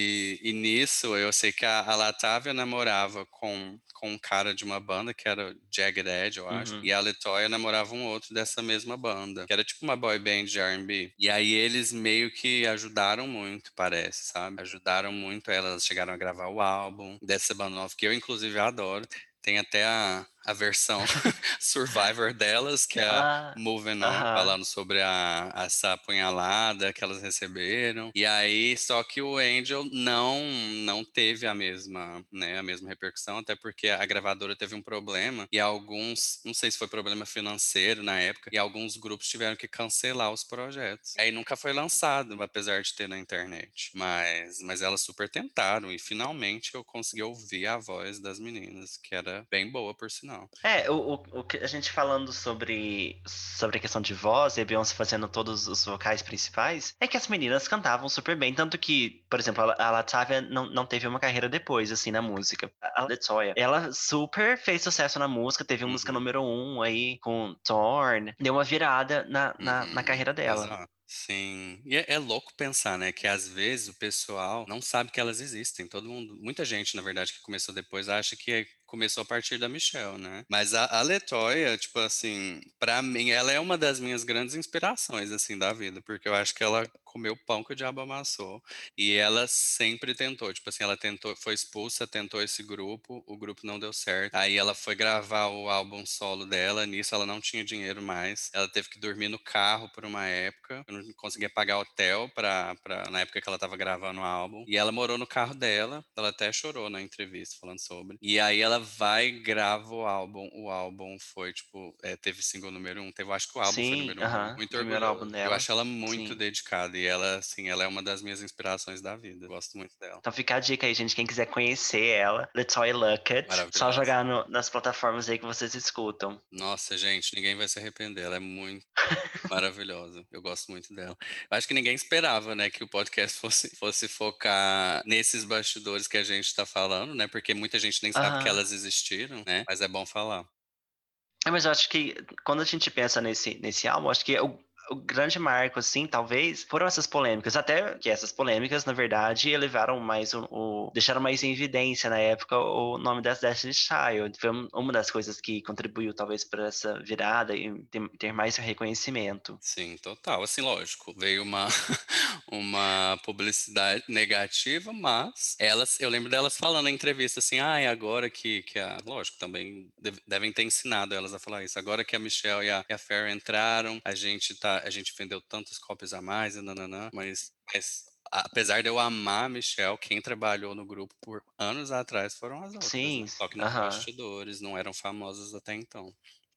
e nisso, eu sei que a, a Latavia namorava com, com um cara de uma banda, que era Jagged Edge, eu acho, Uhum. e a Latoya namorava um outro dessa mesma banda, que era tipo uma boy band de R&B. E aí eles meio que ajudaram muito, parece, sabe? Ajudaram muito elas, chegaram a gravar o álbum dessa banda nova, que eu inclusive adoro. Tem até a, a versão Survivor delas, que é a Ah, Moving On, aham. falando sobre a, essa apunhalada que elas receberam. E aí, só que o Angel não não teve a mesma, né, a mesma repercussão, até porque a gravadora teve um problema e alguns, não sei se foi problema financeiro na época, e alguns grupos tiveram que cancelar os projetos. Aí nunca foi lançado, apesar de ter na internet. Mas, mas elas super tentaram e finalmente eu consegui ouvir a voz das meninas, que era bem boa, por sinal. É, o, o, a gente falando sobre, sobre a questão de voz e a Beyoncé fazendo todos os vocais principais, é que as meninas cantavam super bem. Tanto que, por exemplo, a, a Latavia não, não teve uma carreira depois, assim, na música. A Latoya, ela super fez sucesso na música, teve uma música Uhum. número um aí com Torn, deu uma virada na, na, na Uhum, carreira dela. Exato. Sim, e é, é louco pensar, né, que às vezes o pessoal não sabe que elas existem. Todo mundo, muita gente, na verdade, que começou depois acha que começou a partir da Michelle, né? Mas a, a Letoya, tipo assim, pra mim, ela é uma das minhas grandes inspirações, assim, da vida, porque eu acho que ela comeu pão que o diabo amassou. E ela sempre tentou, tipo assim, ela tentou, foi expulsa, tentou esse grupo, o grupo não deu certo. Aí ela foi gravar o álbum solo dela, nisso ela não tinha dinheiro mais. Ela teve que dormir no carro por uma época. Eu não conseguia pagar hotel pra, pra, na época que ela tava gravando o álbum. E ela morou no carro dela. Ela até chorou na entrevista falando sobre. E aí ela vai e grava o álbum. O álbum foi, tipo, é, teve single número um. Teve, acho que o álbum foi Sim, número um. aham, Muito primeiro álbum orgulhoso. Eu dela. acho ela muito Sim. dedicada. E ela, assim, ela é uma das minhas inspirações da vida. Eu gosto muito dela. Então fica a dica aí, gente. Quem quiser conhecer ela, Latoya Luckett, só jogar no- nas plataformas aí que vocês escutam. Nossa, gente, ninguém vai se arrepender. Ela é muito maravilhosa. Eu gosto muito dela. Eu acho que ninguém esperava, né, que o podcast fosse, fosse focar nesses bastidores que a gente tá falando, né? Porque muita gente nem sabe que Aham. elas existiram, né? Mas é bom falar. É, mas eu acho que quando a gente pensa nesse, nesse álbum, acho que o, o grande marco, assim, talvez, foram essas polêmicas. Até que essas polêmicas, na verdade, elevaram mais o. o- deixaram mais em evidência na época o nome das Destiny Child. Foi um- uma das coisas que contribuiu, talvez, para essa virada e ter, mais reconhecimento. Sim, total. Assim, lógico, veio uma, uma publicidade negativa, mas elas, eu lembro delas falando em entrevista assim, ah, é agora que, que a. Lógico, também deve- devem ter ensinado elas a falar isso. Agora que a Michelle e a, e a Farrah entraram, a gente tá. A gente vendeu tantas cópias a mais, nananã, mas. mas Apesar de eu amar a Michelle, quem trabalhou no grupo por anos atrás foram as outras, Sim, né? Só que nos aham. bastidores, não eram famosas até então.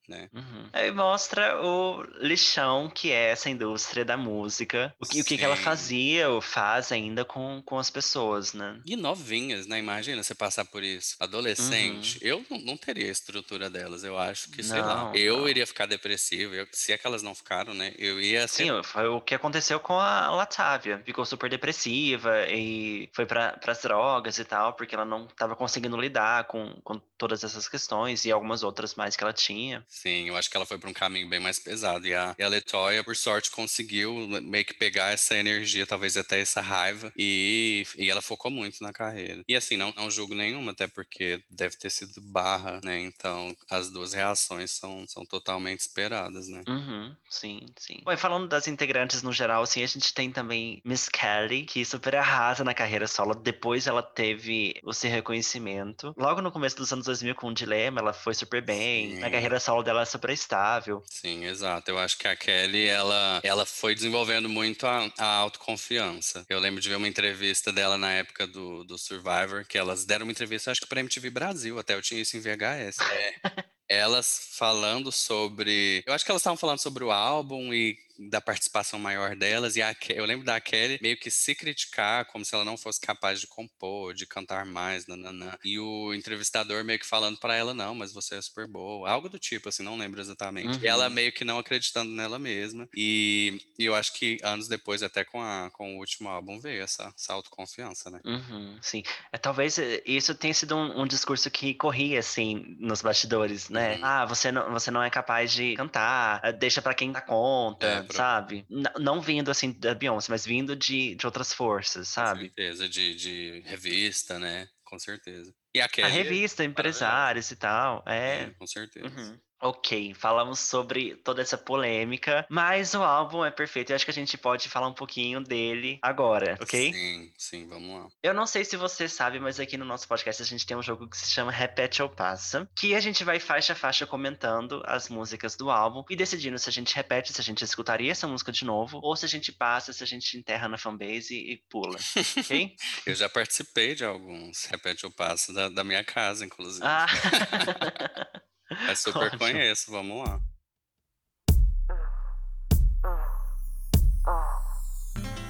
Né? Uhum. Aí mostra o lixão que é essa indústria da música, o que, o que, que ela fazia ou faz ainda com, com as pessoas, né? E novinhas, né? Imagina você passar por isso. Adolescente. Eu não, não teria a estrutura delas. Eu acho que, sei lá. Não, Eu não. iria ficar depressivo. eu- se é que elas não ficaram, né? Eu ia ser. Sim, foi o que aconteceu com a Latávia. Ficou super depressiva e foi para as drogas e tal, porque ela não estava conseguindo lidar com, com todas essas questões e algumas outras mais que ela tinha. Sim, eu acho que ela foi para um caminho bem mais pesado. E a, e a Letoya, por sorte, conseguiu meio que pegar essa energia, talvez até essa raiva, e, e ela focou muito na carreira. E assim, não, não julgo nenhuma, até porque deve ter sido barra, né? Então as duas reações são, são totalmente esperadas, né? Uhum, sim, sim. Bom, e falando das integrantes no geral, assim, a gente tem também Miss Kelly, que super arrasa na carreira solo. Depois ela teve o seu reconhecimento. Logo no começo dos anos 2000, com o Dilema, ela foi super bem. Sim. Na carreira solo dela é super estável. Sim, exato. Eu acho que a Kelly, ela, ela foi desenvolvendo muito a, a autoconfiança. Eu lembro de ver uma entrevista dela na época do, do Survivor, que elas deram uma entrevista, acho que pra MTV Brasil, até eu tinha isso em VHS. É, elas falando sobre. Eu acho que elas estavam falando sobre o álbum e da participação maior delas. E a eu lembro da Kelly meio que se criticar, como se ela não fosse capaz de compor, de cantar mais, nananã. E o entrevistador meio que falando pra ela: não, mas você é super boa. Algo do tipo, assim, não lembro exatamente. E ela Uhum. meio que não acreditando nela mesma. E, e eu acho que anos depois, até com, a, com o último álbum, veio essa, essa autoconfiança, né? Uhum, sim. É, talvez eh, isso tenha sido um, um discurso que corria, assim, nos bastidores, né? Uhum. Ah, você não, você não é capaz de cantar, eh, deixa pra quem dá conta, É, sabe? N- não vindo, assim, da Beyoncé, mas vindo de, de outras forças, Com sabe? certeza, de, de revista, né? Com certeza. E a A Kelly. revista, empresários e tal, é... Sim, com certeza. Uhum. Ok, falamos sobre toda essa polêmica, mas o álbum é perfeito. Eu acho que a gente pode falar um pouquinho dele agora, ok? Sim, sim, vamos lá. Eu não sei se você sabe, mas aqui no nosso podcast a gente tem um jogo que se chama Repete ou Passa, que a gente vai faixa a faixa comentando as músicas do álbum e decidindo se a gente repete, se a gente escutaria essa música de novo, ou se a gente passa, se a gente enterra na fanbase e, e pula, ok? Eu já participei de alguns Repete ou Passo da, da minha casa, inclusive. ah. Mas super ótimo. conheço, vamos lá.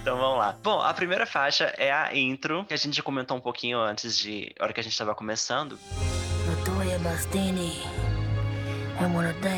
Então vamos lá. Bom, a primeira faixa é a intro, que a gente comentou um pouquinho antes de. a hora que a gente tava começando.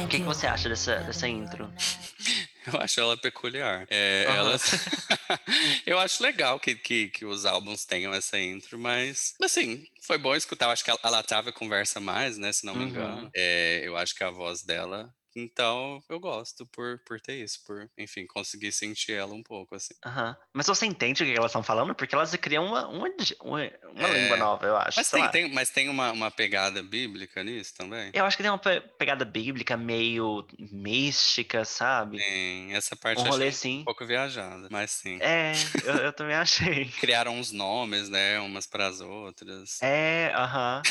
O que, que você acha dessa, dessa intro? Eu acho ela peculiar. É, Aham. ela... eu acho legal que, que, que os álbuns tenham essa intro, mas assim, foi bom escutar. Eu acho que a a Latávia conversa mais, né? Se não me Uhum. engano. É, eu acho que a voz dela. Então, eu gosto por, por ter isso, por, enfim, conseguir sentir ela um pouco, assim. Aham. Mas você entende o que elas estão falando? Porque elas criam uma, uma, uma, uma É. língua nova, eu acho. Mas tem, tem, mas tem uma, uma pegada bíblica nisso também? Eu acho que tem uma pe- pegada bíblica meio mística, sabe? Tem essa parte Um rolê assim. um pouco viajada, mas sim. É, eu, eu também achei. Criaram uns nomes, né, umas para as outras. É, aham.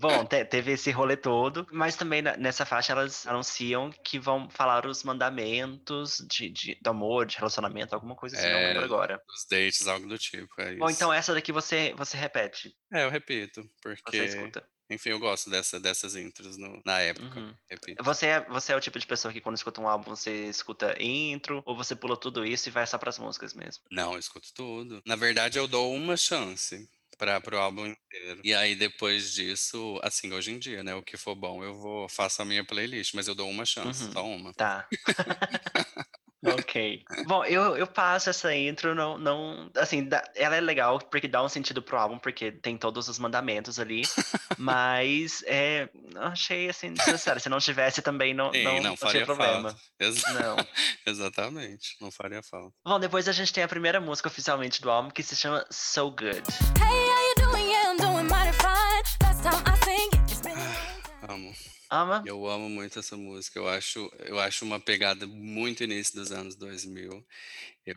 Bom, te- teve esse rolê todo, mas também nessa faixa elas anunciam que vão falar os mandamentos de, de- do amor, de relacionamento, alguma coisa assim, não É. lembro agora. Os dates, algo do tipo, é isso. Bom, então essa daqui você, você repete, É, eu repito, você porque, escuta. enfim, eu gosto dessa, dessas intros no- na época. Uhum. Você é, você é o tipo de pessoa que quando escuta um álbum você escuta intro, ou você pula tudo isso e vai só pras músicas mesmo? Não, eu escuto tudo. Na verdade, eu dou uma chance para pro álbum inteiro. E aí, depois disso, assim, hoje em dia, né, o que for bom, eu vou, faço a minha playlist, mas eu dou uma chance, Uhum. só uma. Tá. ok. Bom, eu, eu passo essa intro, não, não. Assim, dá- ela é legal porque dá um sentido pro álbum, porque tem todos os mandamentos ali. mas é, achei assim desnecessário. Se não tivesse também, não, Sim, não, não, faria problema. falta. Exa- Não. Exatamente, não faria falta. Bom, depois a gente tem a primeira música oficialmente do álbum que se chama So Good. Hey, Ama? Eu amo muito essa música. Eu acho, eu acho uma pegada muito início dos anos 2000.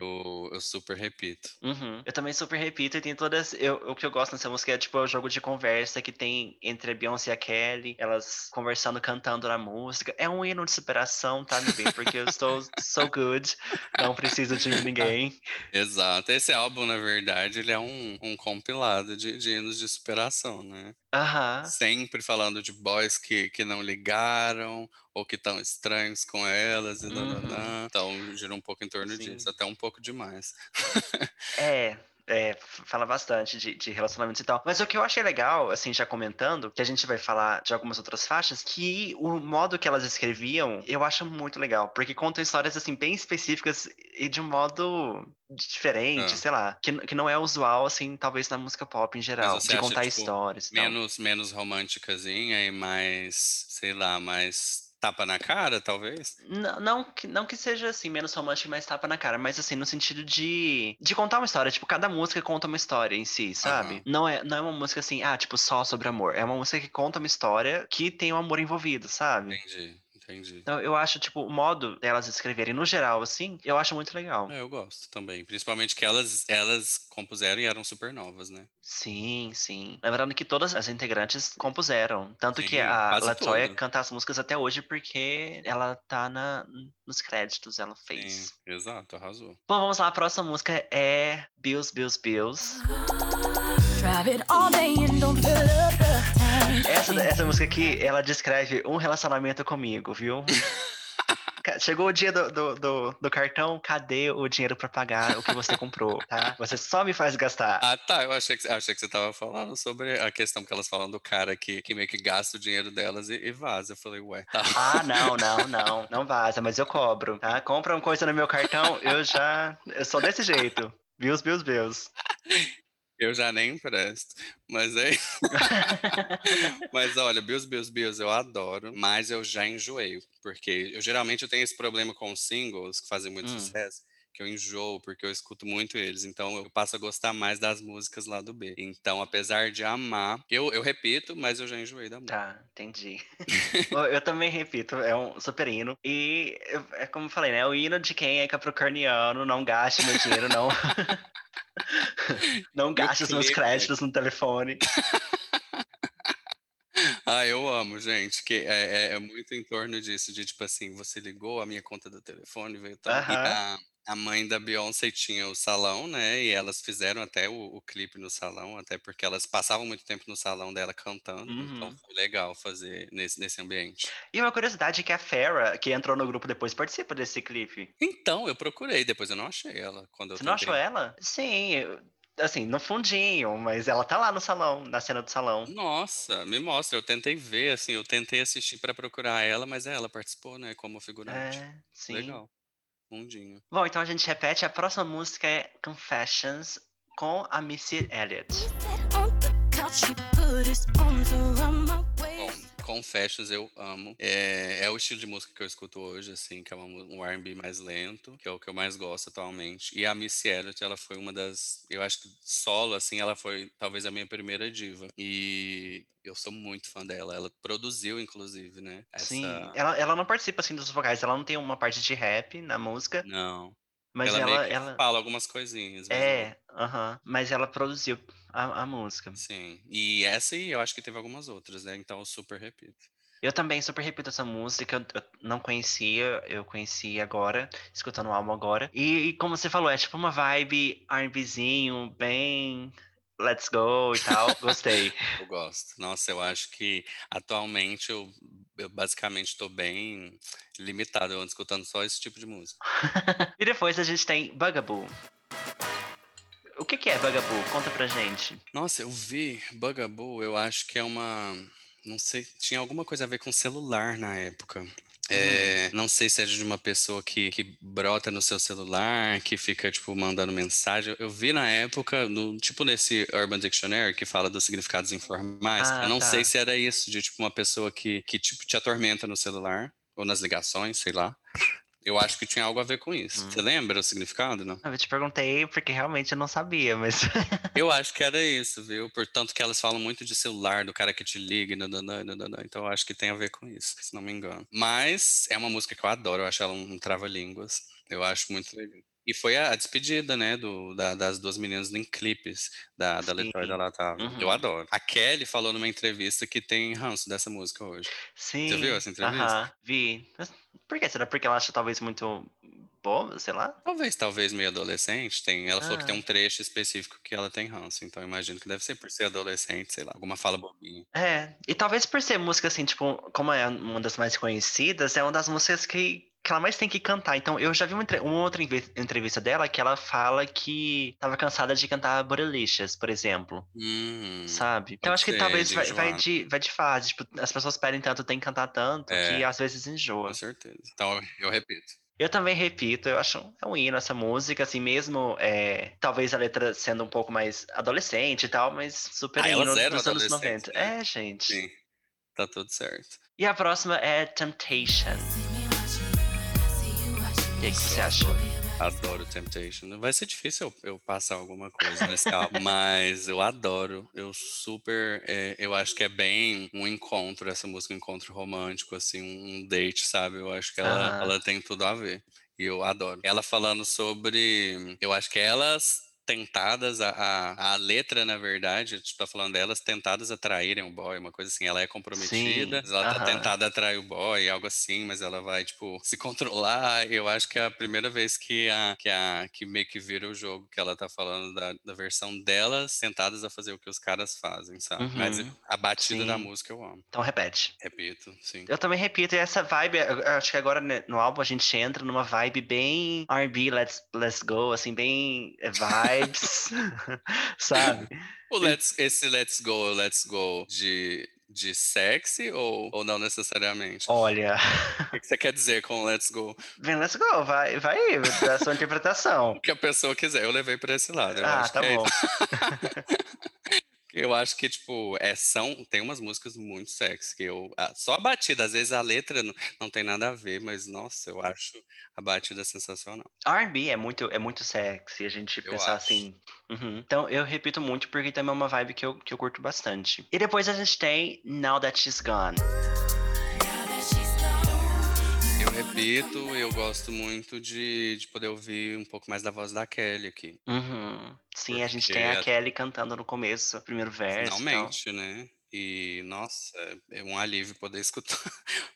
Eu, eu super repito. Uhum. Eu também super repito e tem todas. Eu, o que eu gosto nessa música é tipo é o jogo de conversa que tem entre a Beyoncé e a Kelly, elas conversando, cantando na música. É um hino de superação, tá, bem? Porque eu estou so good, não preciso de ninguém. Exato. Esse álbum, na verdade, ele é um, um compilado de, de hinos de superação, né? Aham. Sempre falando de boys que, que não ligaram, ou que estão estranhos com elas, e Uhum. Então gira um pouco em torno Sim. disso, até um pouco demais. É, é, fala bastante de, de relacionamentos e tal. Mas o que eu achei legal, assim, já comentando, que a gente vai falar de algumas outras faixas, que o modo que elas escreviam, eu acho muito legal. Porque contam histórias, assim, bem específicas e de um modo diferente, Ah. sei lá. Que, que não é usual, assim, talvez na música pop em geral. De acha, contar tipo, histórias tal. Menos, menos românticazinha e mais, sei lá, mais tapa na cara, talvez? Não, não, que, não que seja assim, menos romântico mais tapa na cara, mas assim, no sentido de, de contar uma história. Tipo, cada música conta uma história em si, sabe? Aham. Não, é, não é uma música assim, ah, tipo, só sobre amor. É uma música que conta uma história que tem o amor envolvido, sabe? Entendi, entendi. Então eu acho, tipo, o modo delas escreverem no geral, assim, eu acho muito legal. É, eu gosto também. Principalmente que elas, elas compuseram e eram super novas, né? Sim, sim. Lembrando que todas as integrantes compuseram. Tanto que Sim, a quase Latoya todas. canta as músicas até hoje porque ela tá na, nos créditos, ela fez. Sim, exato, arrasou. Bom, vamos lá, a próxima música é Bills, Bills, Bills. Drive it all day and don't fill up the tank. Essa, essa música aqui, ela descreve um relacionamento comigo, viu? Chegou o dia do, do, do, do cartão, cadê o dinheiro pra pagar o que você comprou, tá? Você só me faz gastar. Ah, tá. Eu achei que, achei que você tava falando sobre a questão que elas falam do cara que, que meio que gasta o dinheiro delas e, e vaza. Eu falei, ué, tá. Ah, não, não, não, não vaza, mas eu cobro, tá? Compra uma coisa no meu cartão, eu já, eu sou desse jeito. Bills, bills, bills. Eu já nem empresto. Mas é. mas olha, Bills, Bills, Bills eu adoro, mas eu já enjoei. Porque eu geralmente eu tenho esse problema com singles que fazem muito Hum. sucesso. Que eu enjoo, porque eu escuto muito eles. Então eu passo a gostar mais das músicas lá do B. Então, apesar de amar, eu, eu repito, mas eu já enjoei da música. Tá, entendi. eu, também repito, é um super hino. E é como eu falei, né? O hino de quem é capricorniano, não gaste meu dinheiro, não. não gaste os meus clipe? créditos no telefone. Ah, eu amo, gente, que é, é- é muito em torno disso, de tipo assim, você ligou a minha conta do telefone, veio tal. E Aham. a, a mãe da Beyoncé tinha o salão, né? E elas fizeram até o, o clipe no salão, até porque elas passavam muito tempo no salão dela cantando. Então Uhum. foi legal fazer nesse, nesse ambiente. E uma curiosidade é que a Farrah, que entrou no grupo depois, participa desse clipe. Então, eu procurei, depois eu não achei ela quando eu Você não tentei. achou ela? Sim, eu- assim, no fundinho, mas ela tá lá no salão, na cena do salão. Nossa, me mostra, eu tentei ver, assim, eu tentei assistir pra procurar ela, mas ela participou, né, como figurante. É, sim. Legal. Mundinho. Bom, então a gente repete. A próxima música é Confessions com a Missy Elliott. Confessions eu amo. É, é o estilo de música que eu escuto hoje, assim, que é uma um R&B mais lento, que é o que eu mais gosto atualmente. E a Missy Elliott, ela foi uma das, eu acho que solo, assim, ela foi talvez a minha primeira diva. E eu sou muito fã dela. Ela produziu, inclusive, né? Sim, Essa... ela, ela não participa assim dos vocais, ela não tem uma parte de rap na música, Não. Mas ela, ela, ela, fala algumas coisinhas. é, aham, mas ela produziu a, a música. Sim. E essa e eu acho que teve algumas outras, né? Então eu super repito. Eu também super repito essa música, eu, eu não conhecia, eu conheci agora, escutando o álbum agora. E, e como você falou, é tipo uma vibe R&Bzinho, bem let's go e tal, gostei. Eu gosto. Nossa, eu acho que atualmente eu, eu basicamente estou bem limitado, eu ando escutando só esse tipo de música. e depois a gente tem Bugaboo. O que que é Bugaboo? Conta pra gente. Nossa, eu vi Bugaboo, eu acho que é uma. Não sei, tinha alguma coisa a ver com celular na época. É, não sei se é de uma pessoa que, que brota no seu celular, que fica, tipo, mandando mensagem. Eu vi na época, no, tipo nesse Urban Dictionary, que fala dos significados informais. Ah, eu não tá. sei se era isso, de, tipo, uma pessoa que, que tipo, te atormenta no celular, ou nas ligações, sei lá. Eu acho que tinha algo a ver com isso. Hum. Você lembra o significado, não? Eu te perguntei porque realmente eu não sabia, mas. Eu acho que era isso, viu? Portanto que elas falam muito de celular, do cara que te liga, nananã, nananã. então eu acho que tem a ver com isso, se não me engano. Mas é uma música que eu adoro, eu acho ela um trava-línguas, eu acho muito legal. E foi a, a despedida, né, do, da- das duas meninas em clipes da, da da Latava. Eu Uhum. adoro. A Kelly falou numa entrevista que tem ranço dessa música hoje. Sim. viu essa entrevista? Aham, vi. Por que? Será porque ela acha talvez muito boba, sei lá. Talvez, talvez meio adolescente. Tem, ela falou que tem Ah. um trecho específico que ela tem ranço. Então eu imagino que deve ser por ser adolescente, sei lá, alguma fala bobinha. É, e talvez por ser música assim, tipo, como é uma das mais conhecidas, é uma das músicas que, que ela mais tem que cantar. Então, eu já vi uma, uma outra entrevista dela que ela fala que tava cansada de cantar Bootylicious, por exemplo, Hum, sabe? Então, acho que talvez vai, vai, de, vai de fase. Tipo, as pessoas pedem tanto, tem que cantar tanto, É. que às vezes enjoa. com certeza. Então eu repito. Eu também repito, eu acho é um hino essa música, assim, mesmo é, talvez a letra sendo um pouco mais adolescente e tal, mas super Ah, hino dos anos adolescentes, 90. né? É, gente. Sim, tá tudo certo. E a próxima é Temptation. O que, que você achou? Adoro Temptation. Vai ser difícil eu, eu passar alguma coisa nesse álbum, mas eu adoro. Eu super. é, eu acho que é bem um encontro, essa música, um encontro romântico, assim, um date, sabe? Eu acho que ela, Aham. ela tem tudo a ver. E eu adoro. Ela falando sobre. Eu acho que elas tentadas a, a, a letra na verdade a gente tá falando delas tentadas a traírem o boy uma coisa assim ela é comprometida Sim, mas ela tá aham. tentada a trair o boy algo assim mas ela vai tipo se controlar eu acho que é a primeira vez que a que a que meio que vira o jogo que ela tá falando da, da versão delas tentadas a fazer o que os caras fazem sabe mas Uhum, a batida da sim. música eu amo Então repete. repito sim Eu também repito, e essa vibe, acho que agora né, no álbum a gente entra numa vibe bem R&B, let's, let's go, assim, bem é, vibes, sabe? o let's, esse let's go let's go de de sexy ou, ou não necessariamente? Olha, O que você quer dizer com let's go? vem, let's go, vai, vai aí, da sua interpretação. O que a pessoa quiser, eu levei pra esse lado. Ah, tá é bom. Eu acho que, tipo, é, são, tem umas músicas muito sexy, que eu, a- só a batida, às vezes a letra não, não tem nada a ver, mas, nossa, eu acho a batida sensacional. R&B é muito, é muito sexy, a gente Eu pensar acho. assim. Uhum. Então eu repito muito porque também é uma vibe que eu, que eu curto bastante. E depois a gente tem Now That She's Gone. Repito, eu gosto muito de, de poder ouvir um pouco mais da voz da Kelly aqui. Uhum. Sim, a gente tem Porque a Kelly cantando no começo, primeiro verso. Finalmente, né? E, nossa, é um alívio poder escutar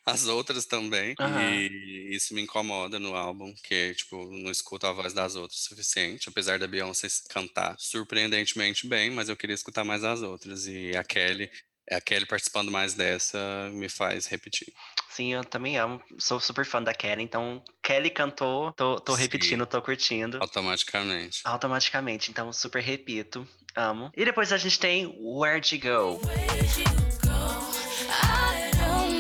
as outras também. Aham. E isso me incomoda no álbum, que, tipo, não escuto a voz das outras o suficiente. Apesar da Beyoncé cantar surpreendentemente bem, mas eu queria escutar mais as outras. E a Kelly, a Kelly participando mais dessa me faz repetir. Sim, eu também amo. Sou super fã da Kelly, então Kelly cantou, tô, tô repetindo, tô curtindo. Automaticamente. Automaticamente, então super repito. Amo. E depois a gente tem Where'd You Go?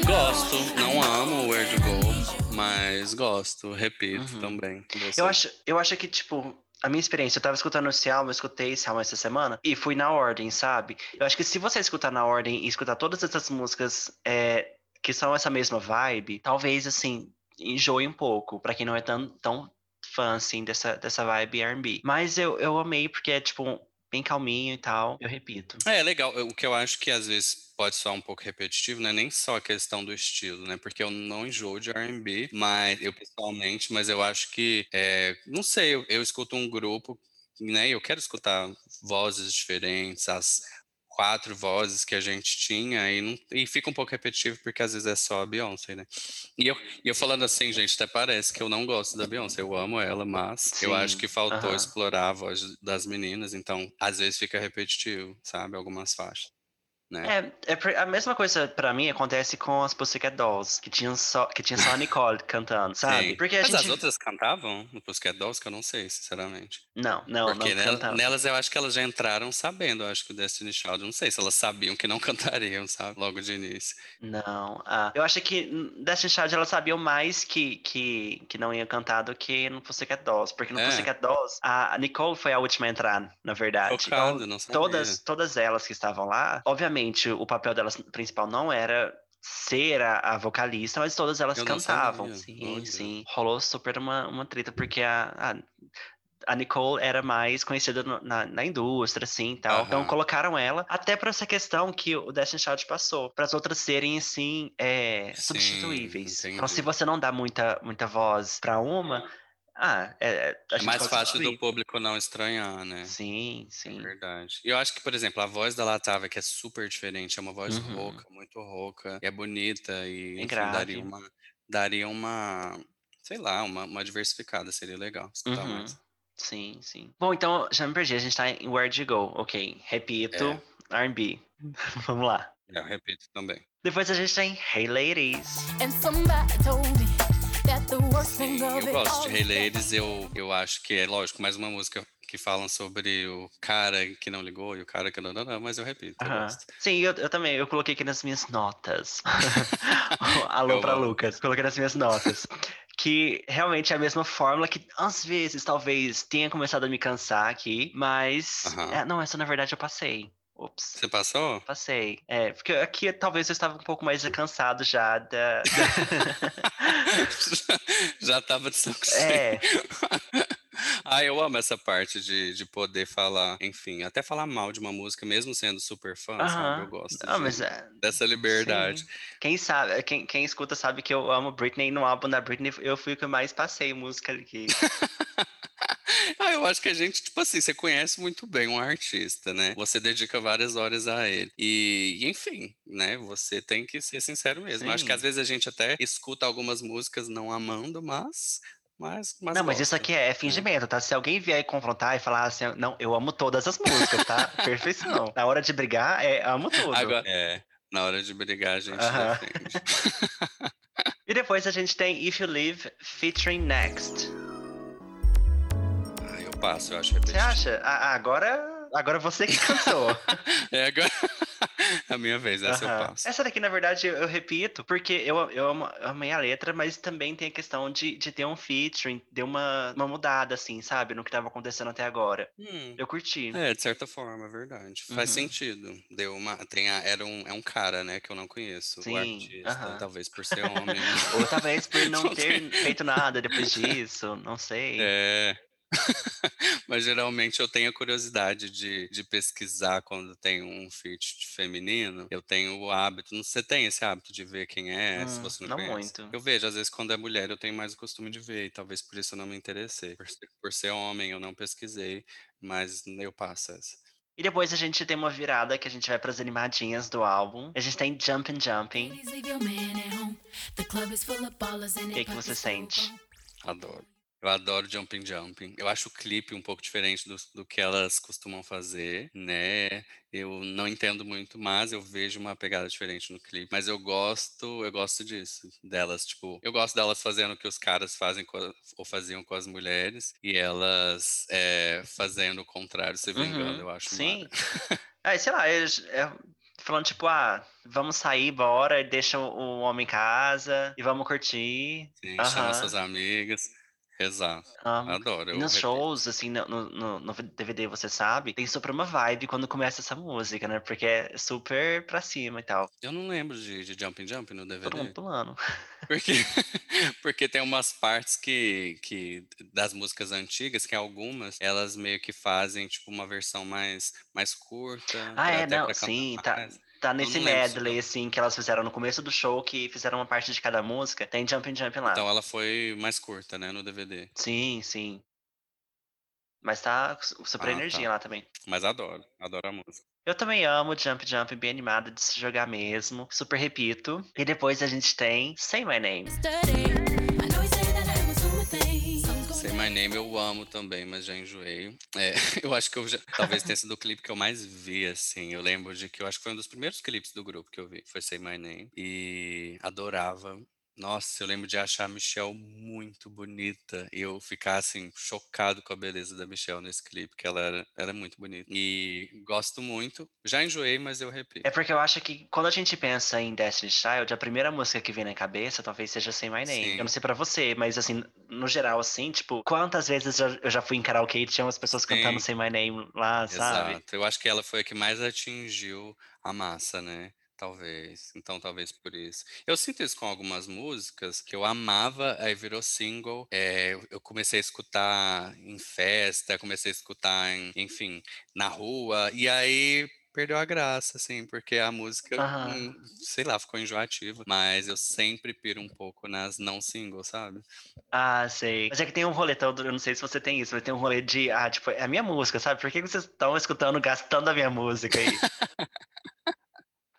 Gosto, não amo Where to Go, mas gosto, repito Uhum. também. Eu acho, eu acho que, tipo, a minha experiência, eu tava escutando esse álbum, eu escutei esse álbum essa semana, e fui na ordem, sabe? Eu acho que se você escutar na ordem e escutar todas essas músicas é, que são essa mesma vibe, talvez, assim, enjoe um pouco, pra quem não é tão, tão fã, assim, dessa, dessa vibe R&B. Mas eu, eu amei, porque é, tipo, bem calminho e tal, eu repito. É, legal. O que eu acho que às vezes pode soar um pouco repetitivo, não é nem só a questão do estilo, né? Porque eu não enjoo de R&B, mas eu pessoalmente, mas eu acho que, é, não sei, eu, eu escuto um grupo, né? Eu quero escutar vozes diferentes, as quatro vozes que a gente tinha e, não- e fica um pouco repetitivo porque às vezes é só a Beyoncé, né? E eu, e eu falando assim, gente, até parece que eu não gosto da Beyoncé, eu amo ela, mas eu acho Sim, que faltou explorar a voz das meninas, então às vezes fica repetitivo, sabe? Algumas faixas. Né? É, é a mesma coisa pra mim acontece com as Pussycat Dolls, que tinham só, que tinha só a Nicole cantando, sabe? Sim. Porque Mas gente... as outras cantavam no Pussycat Dolls, que eu não sei, sinceramente. Não, não, Porque não nela- nelas eu acho que elas já entraram sabendo, eu acho que o Destiny Child, não sei se elas sabiam que não cantariam, sabe? Logo de início. Não, ah, eu acho que Destiny Child elas sabiam mais que, que, que não ia cantar do que no Pussycat Dolls, porque no É. Pussycat Dolls a Nicole foi a última a entrar, na verdade. Chocado, Então, não sabia. todas, todas elas que estavam lá, obviamente o papel delas principal não era ser a, a vocalista, mas todas elas Eu cantavam. Sim, olha. sim. Rolou super uma, uma treta, porque a, a, a Nicole era mais conhecida na, na indústria, assim, tal. Então Aham. colocaram ela, até pra essa questão que o Destiny Child passou, para as outras serem, assim, é, Sim, substituíveis. Então, entendi. se você não dá muita, muita voz pra uma, ah, é, é, É mais fácil do público não estranhar, né? Sim, É sim. verdade. E eu acho que, por exemplo, a voz da Latava, que é super diferente, é uma voz Uhum. rouca, muito rouca, e é bonita, e enfim, daria uma. Daria uma. sei lá, uma, uma diversificada seria legal escutar Uhum. mais. Sim, sim. Bom, então, já me perdi. A gente tá em Where to Go. Ok. Repito, R&B. Vamos lá. É, eu repito também. Depois a gente tem Hey Ladies. And somebody told me eu gosto de that Ladies, eu, eu acho que é lógico, mais uma música que falam sobre o cara que não ligou e o cara que não, não, não mas eu repito, eu. Sim, eu, eu também. Eu coloquei aqui nas minhas notas. Alô Eu pra amo. Lucas. Coloquei nas minhas notas. Que realmente é a mesma fórmula que às vezes talvez tenha começado a me cansar aqui, mas. Aham. é, não, essa na verdade eu passei. Ops. Você passou? Passei. É, porque aqui talvez eu estava um pouco mais cansado já da. Já tava de saco é, Ah, eu amo essa parte de, de poder falar, enfim, até falar mal de uma música, mesmo sendo super fã, sabe? Eu gosto Ah, de- mas é, dessa liberdade. sim. Quem sabe, quem, quem escuta sabe que eu amo Britney no álbum da Britney, eu fui o que mais passei música aqui. Eu acho que a gente, tipo assim, você conhece muito bem um artista, né? Você dedica várias horas a ele. E, enfim, né? Você tem que ser sincero mesmo. Acho que às vezes a gente até escuta algumas músicas não amando, mas. Mas, mas não, mas isso gosta. aqui é fingimento, tá? Se alguém vier confrontar e falar assim, não, eu amo todas as músicas, tá? Perfeição. Na hora de brigar, é amo tudo. Agora, é, na hora de brigar a gente Aham. defende. E depois a gente tem If You Live featuring Next. Eu passo, eu acho Você repetitivo. acha? Ah, agora, agora você que cansou. É agora. a minha vez, essa Aham. eu passo. Essa daqui, na verdade, eu, eu repito, porque eu, eu amo- eu amei a letra, mas também tem a questão de, de ter um featuring, deu uma, uma mudada, assim, sabe? No que tava acontecendo até agora. Hum, Eu curti. É, de certa forma, é verdade. Faz Uhum. sentido. Deu uma. Tem a, era um, é um cara, né, que eu não conheço. Sim, o artista. Talvez por ser homem. Ou talvez por Não ter feito nada depois disso, não sei. É. Mas geralmente eu tenho a curiosidade de, de pesquisar quando tem um feat feminino. Eu tenho o hábito. Não Você tem esse hábito de ver quem é, se Hum, você não, não conhece? muito. Eu vejo, às vezes, quando é mulher, eu tenho mais o costume de ver, e talvez por isso eu não me interessei. Por ser, por ser homem, eu não pesquisei, mas eu passo essa. E depois a gente tem uma virada que a gente vai pras animadinhas do álbum. A gente tem Jumpin' and O que, que você sente? Adoro. Eu adoro Jumping Jumping. Eu acho o clipe um pouco diferente do, do que elas costumam fazer, né? Eu não entendo muito, mas eu vejo uma pegada diferente no clipe. Mas eu gosto, eu gosto disso, delas, tipo, eu gosto delas fazendo o que os caras fazem com ou faziam com as mulheres e elas é, fazendo o contrário, se vingando. Uhum, Eu acho Sim. É, sei lá, eles- é, falando tipo, ah, vamos sair, bora, deixa o, homem em casa e vamos curtir. Sim, chama Aham. suas amigas. Exato. Amo. Adoro. E nos repito. shows, assim, no, no- no, DVD, você sabe, tem super uma vibe quando começa essa música, né? Porque é super pra cima e tal. Eu não lembro de, de Jumping Jumping no DVD. Todo mundo pulando. Porque, porque tem umas partes que, que das músicas antigas, que algumas, elas meio que fazem tipo uma versão mais, mais curta. Ah, é, até não, sim, tá, mais. Tá nesse lembro medley, assim, que elas fizeram no começo do show, que fizeram uma parte de cada música, tem Jumpin' Jumpin' lá. Então ela foi mais curta, né, no DVD. Sim, sim. Mas tá su- super Ah, energia tá. lá também. Mas adoro, adoro a música. Eu também amo Jump Jump, bem animada de se jogar mesmo. Super repito. E depois a gente tem Say My Name. I know you say that I was My Name eu amo também, mas já enjoei. É, eu acho que eu já, talvez tenha sido o clipe que eu mais vi, assim. Eu lembro de que eu acho que foi um dos primeiros clipes do grupo que eu vi. Foi Say My Name. E adorava. Nossa, eu lembro de achar a Michelle muito bonita. E eu ficar, assim, chocado com a beleza da Michelle nesse clipe, que ela era, era muito bonita. E gosto muito. Já enjoei, mas eu repito. É porque eu acho que quando a gente pensa em Destiny Child, a primeira música que vem na cabeça talvez seja Say My Name. Sim. Eu não sei pra você, mas assim, no geral, assim, tipo, quantas vezes eu já- fui em karaokê e tinha umas pessoas cantando. Say My Name lá, sabe? Exato. Eu acho que ela foi a que mais atingiu a massa, né? Talvez. Então, talvez por isso. Eu sinto isso com algumas músicas que eu amava, aí virou single. é, eu- eu comecei a escutar em festa, comecei a escutar, em- enfim, na rua, e aí perdeu a graça, assim, porque a música, hum, sei lá, ficou enjoativa. Mas eu sempre piro um pouco nas não singles, sabe? Ah, sei. Mas é que tem um rolê todo, eu não sei se você tem isso, mas tem um rolê de, ah, tipo, é a minha música, sabe? Por que vocês estão escutando, gastando a minha música aí?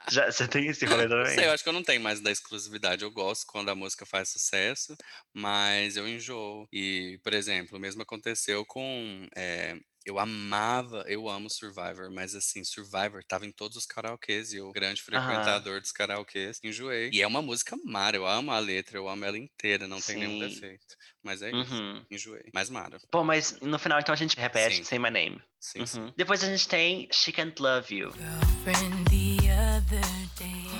Já, você tem esse rolê também? sei, eu acho que eu não tenho mais da exclusividade. Eu gosto quando a música faz sucesso, mas eu enjoo. E, por exemplo, o mesmo aconteceu com. eh, eu amava, eu amo Survivor, mas assim, Survivor tava em todos os karaokês e eu, grande Aham. frequentador dos karaokês, enjoei. E é uma música mara, eu amo a letra, eu amo ela inteira, não tem nenhum Sim. defeito. Mas é isso, Uhum. enjoei. Mas mara, Bom, mas no final então a gente repete Sim. Say My Name. sim, sim. Uhum. Depois a gente tem She Can't Love You. Girlfriend.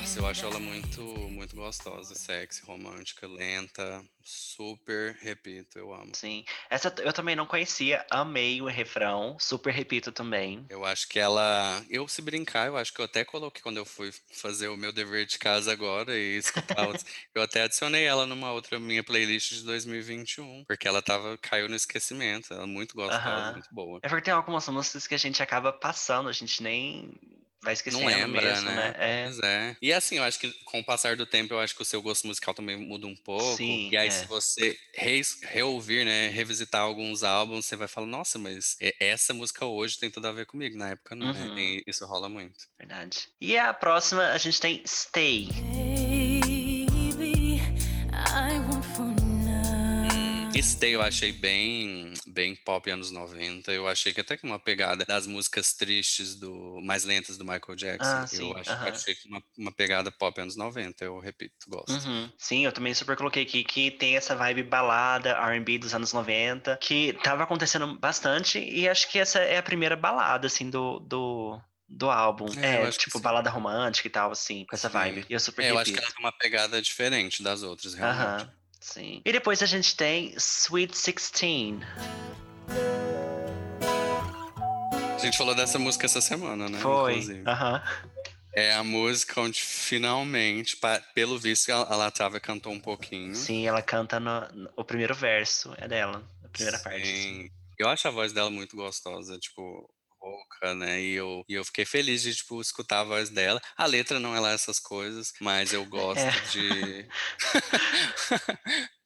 Nossa, eu acho ela muito, muito gostosa, sexy, romântica, lenta, super, repito, eu amo. Sim. Essa eu também não conhecia. Amei o refrão. Super repito também. Eu acho que ela. Eu, se brincar, eu acho que eu até coloquei quando eu fui fazer o meu dever de casa agora e escutar. outros- eu até adicionei ela numa outra minha playlist de 2021, porque ela tava, caiu no esquecimento. Ela é muito gostosa, Aham. muito boa. É porque tem algumas músicas que a gente acaba passando, a gente nem vai esquecendo Não lembra, mesmo, né? né? É. Pois é. E assim, eu acho que com o passar do tempo, eu acho que o seu gosto musical também muda um pouco. Sim, e aí, é. se você reis- reouvir, né, revisitar alguns álbuns, você vai falar, nossa, mas essa música hoje tem tudo a ver comigo. Na época não, né? Uhum. E isso rola muito. Verdade. E a próxima a gente tem Stay. Now. Stay eu achei bem, bem pop anos 90. Eu achei que até que uma pegada das músicas tristes do mais lentas do Michael Jackson. Ah, sim, eu acho, aham. achei que uma, uma pegada pop anos 90. Eu repito, gosto. Uhum. Sim, eu também super coloquei aqui que tem essa vibe balada, R&B dos anos 90, que tava acontecendo bastante e acho que essa é a primeira balada, assim, do... do... Do álbum. É, É, tipo, balada romântica e tal, assim, com essa vibe. E eu super É, eu acho que ela tem uma pegada diferente das outras, realmente. Aham, sim. E depois a gente tem Sweet 16. A gente falou dessa música essa semana, né? Foi. Aham. É a música onde finalmente, pelo visto, a a Latavia cantou um pouquinho. Sim, ela canta no, no- o primeiro verso, é dela, a primeira parte. assim. Sim. Eu acho a voz dela muito gostosa, tipo, rouca, né? E eu, e eu fiquei feliz de, tipo, escutar a voz dela. A letra não é lá essas coisas, mas eu gosto É. de.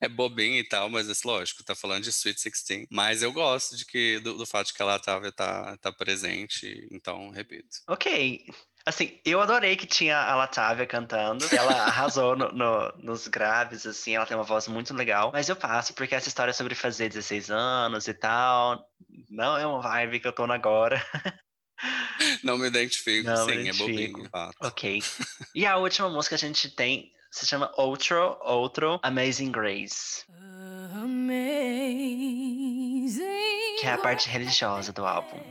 é bobinho e tal, mas é lógico, tá falando de Sweet 16. Mas eu gosto de que, do, do fato de que a Latavia tá, tá presente, então, repito. Ok. Assim, eu adorei que tinha a Latavia cantando. Ela arrasou no- no- nos graves, assim, ela tem uma voz muito legal. Mas eu passo, porque essa história sobre fazer 16 anos e tal, não é uma vibe que eu tô agora. Não me identifico, Não me sim, identifico. é bobinho, fato. Ok. E a última música que a gente tem se chama Outro, Outro, Amazing Grace. Amazing. Que é a parte religiosa do álbum.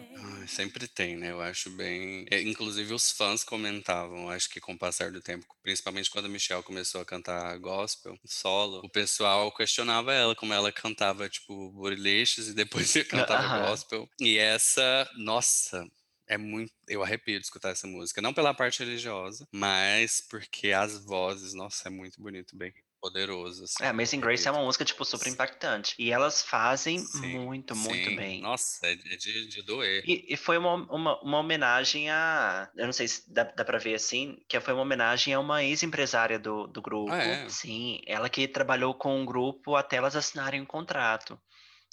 Sempre tem, né? Eu acho bem. é, inclusive, os fãs comentavam, acho que com o passar do tempo, principalmente quando a Michelle começou a cantar gospel solo, o pessoal questionava ela, como ela cantava, tipo, borilistas e depois cantava Aham. gospel. E essa, nossa. É muito. Eu arrepio de escutar essa música. Não pela parte religiosa, mas porque as vozes, nossa, é muito bonito, bem poderoso. Assim, É, Amazing Grace é uma música, tipo, super impactante. E elas fazem Sim, muito, muito sim. bem. Nossa, é de, é de- de doer. E, e foi uma, uma, uma homenagem a. Eu não sei se dá, dá pra ver assim, que foi uma homenagem a uma ex-empresária do, do grupo. Ah, é? Sim, ela que trabalhou com o grupo até elas assinarem um contrato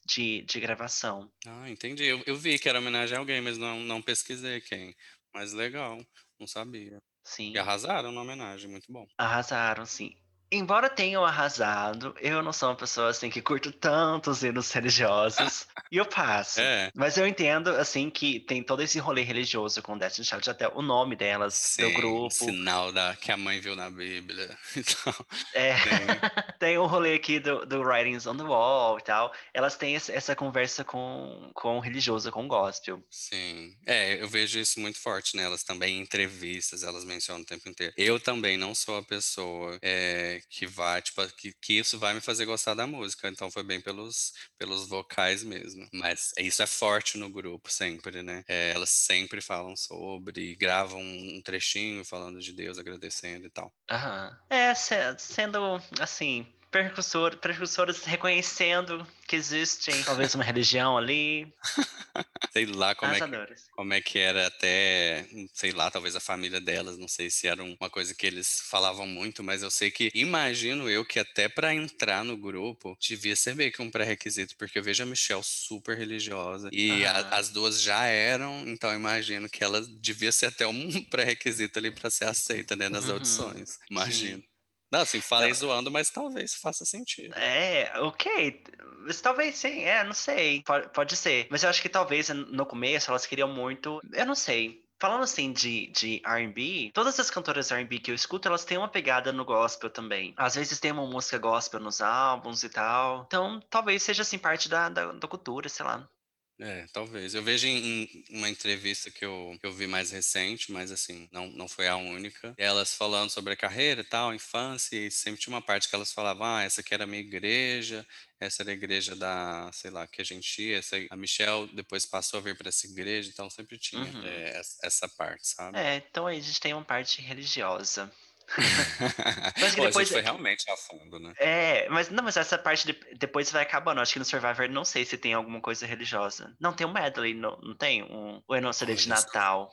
de, de gravação. Ah, entendi. Eu, eu vi que era homenagem a alguém, mas não, não pesquisei quem. Mas legal, não sabia. Sim, E arrasaram na homenagem, muito bom. arrasaram, sim. Embora tenham arrasado, eu não sou uma pessoa assim que curto tantos hinos religiosos. e eu passo. É, Mas eu entendo, assim, que tem todo esse rolê religioso com Destiny Child, até o nome delas, do sim, grupo. sinal da, que a mãe viu na Bíblia. Então, É, tem, tem o rolê aqui do, do Writings on the Wall e tal. Elas têm essa conversa com, com o religioso, com o gospel. sim. É, eu vejo isso muito forte nelas também, em entrevistas, elas mencionam o tempo inteiro. Eu também não sou a pessoa é, que vai, tipo, que, que isso vai me fazer gostar da música. Então foi bem pelos, pelos vocais mesmo. Mas isso é forte no grupo, sempre, né? É, elas sempre falam sobre, gravam um trechinho falando de Deus, agradecendo e tal. Aham. É, se- sendo, assim, precursor, precursoras reconhecendo que existem talvez uma religião ali. Sei lá como é, que, como é que era até, sei lá, talvez a família delas, não sei se era um- uma coisa que eles falavam muito, mas eu sei que, imagino eu que até pra entrar no grupo, devia ser meio que um pré-requisito, porque eu vejo a Michelle super religiosa, e a- as duas já eram, então imagino que ela devia ser até um pré-requisito ali pra ser aceita, né, nas Uhum, audições, sim. Não, assim, falei Ela- zoando, mas talvez faça sentido. É, ok. Mas talvez sim, é, não sei. Pode, pode ser. Mas eu acho que talvez no começo elas queriam muito. Eu não sei. Falando assim de, de RB, todas as cantoras RB que eu escuto, elas têm uma pegada no gospel também. Às vezes tem uma música gospel nos álbuns e tal. Então talvez seja assim parte da, da, da cultura, sei lá. É, talvez. Eu vejo em, em uma entrevista que eu, que eu vi mais recente, mas assim, não, não foi a única. Elas falando sobre a carreira e tal, infância, e sempre tinha uma parte que elas falavam, ah, essa aqui era a minha igreja, essa era a igreja da, sei lá, que a gente ia, essa, a Michelle depois passou a vir para essa igreja, então sempre tinha Uhum. é, essa- essa parte, sabe? É, então aí a gente tem uma parte religiosa. Mas que Pô, depois- gente foi realmente a fundo, né? É, mas não, mas essa parte de- depois vai acabando. Acho que no Survivor não sei se tem alguma coisa religiosa. Não, tem um medley, não, não tem? Um, é no CD de Natal?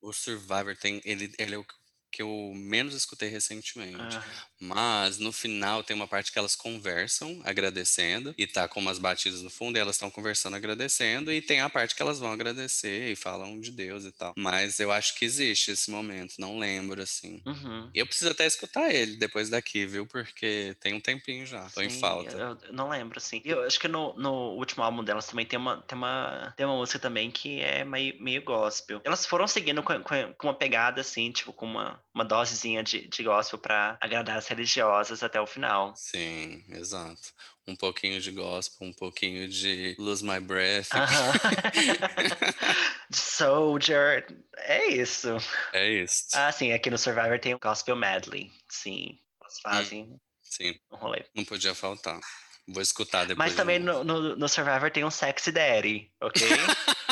O Survivor tem, ele, ele é o que eu menos escutei recentemente. Ah, Mas no final tem uma parte que elas conversam agradecendo e tá com umas batidas no fundo e elas estão conversando agradecendo e tem a parte que elas vão agradecer e falam de Deus e tal. Mas eu acho que existe esse momento, não lembro assim. uhum. Eu preciso até escutar ele depois daqui, viu? Porque tem um tempinho já, tô em Sim, falta. Eu, não lembro, assim. E Eu acho que no, no último álbum delas também tem uma, tem uma, tem uma música também que é meio, meio gospel. Elas foram seguindo com, com- com uma pegada, assim, tipo, com uma, uma dosezinha de, de gospel pra agradar as religiosas até o final. Sim, exato. Um pouquinho de gospel, um pouquinho de Lose My Breath. Aham. Soldier. É isso. É isso. Ah, sim, aqui no Survivor tem o Gospel Medley. Sim, elas fazem Sim, um rolê. não podia faltar. Vou escutar depois. Mas também no, no, no Survivor tem um Sexy Daddy, ok?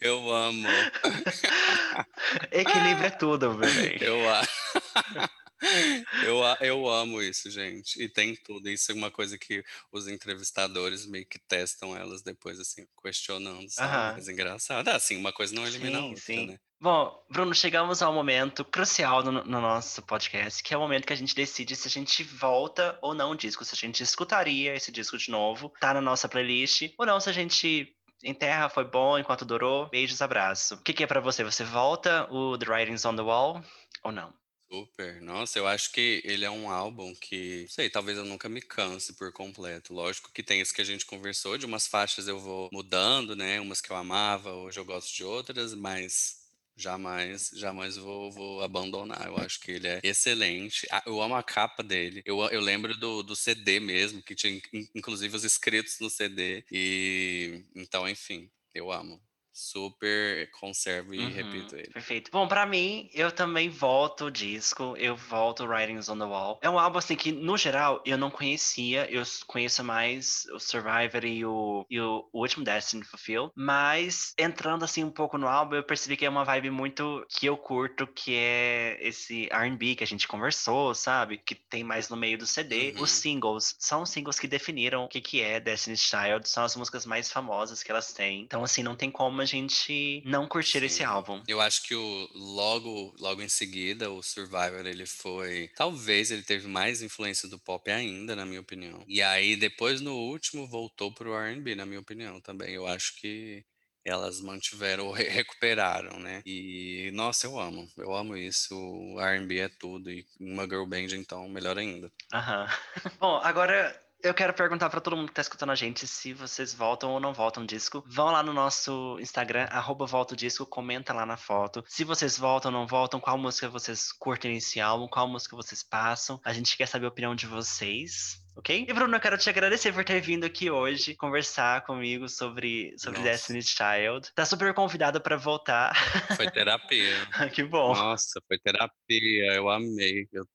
Eu amo. Equilibra tudo, bebê. Eu, a- eu, a- eu amo isso, gente. E tem tudo. Isso é uma coisa que os entrevistadores meio que testam elas depois, assim, questionando, sabe? Aham. Mas engraçado. Ah, assim, uma coisa não elimina a Sim, outra, sim. né? Bom, Bruno, chegamos ao momento crucial no, no nosso podcast, que é o momento que a gente decide se a gente volta ou não o disco, se a gente escutaria esse disco de novo, tá na nossa playlist, ou não, se a gente enterra, foi bom enquanto durou, beijos, abraço. O que, que é pra você? Você volta o The Writings on the Wall ou não? Super. Nossa, eu acho que ele é um álbum que, não sei, talvez eu nunca me canse por completo. Lógico que tem isso que a gente conversou, de umas faixas eu vou mudando, né? Umas que eu amava, hoje eu gosto de outras, mas jamais, jamais vou, vou abandonar. Eu acho que ele é excelente. Ah, Eu amo a capa dele. Eu, eu lembro do, do CD mesmo, que tinha in- inclusive os escritos no CD. E então, enfim, eu amo. Super conservo e Uhum, repito ele. Perfeito. Bom, pra mim, eu também volto o disco, eu volto Writings on the Wall. É um álbum, assim, que, no geral, eu não conhecia, eu conheço mais o Survivor e o, e o, o último Destiny Fulfilled, mas entrando, assim, um pouco no álbum, eu percebi que é uma vibe muito que eu curto, que é esse R&B que a gente conversou, sabe? Que tem mais no meio do CD. Uhum. Os singles são os singles que definiram o que, que é Destiny's Child, são as músicas mais famosas que elas têm. Então, assim, não tem como a gente não curtir esse Sim. álbum. Eu acho que o logo, logo em seguida, o Survivor, ele foi. Talvez ele teve mais influência do pop ainda, na minha opinião. E aí, depois no último, voltou pro RB, na minha opinião também. Eu acho que elas mantiveram, re- recuperaram, né? E, nossa, eu amo. Eu amo isso. O RB é tudo. E uma girl band, então, melhor ainda. Aham. Bom, agora eu quero perguntar pra todo mundo que tá escutando a gente se vocês voltam ou não voltam o disco. Vão lá no nosso Instagram, arroba volta o disco, comenta lá na foto. Se vocês voltam ou não voltam, qual música vocês curtem nesse álbum, qual música vocês passam. A gente quer saber a opinião de vocês. Ok? E Bruno, eu quero te agradecer por ter vindo aqui hoje conversar comigo sobre, sobre Nossa. Destiny's Child. Tá super convidada pra voltar. Foi terapia. que bom. Nossa, foi terapia, eu amei, eu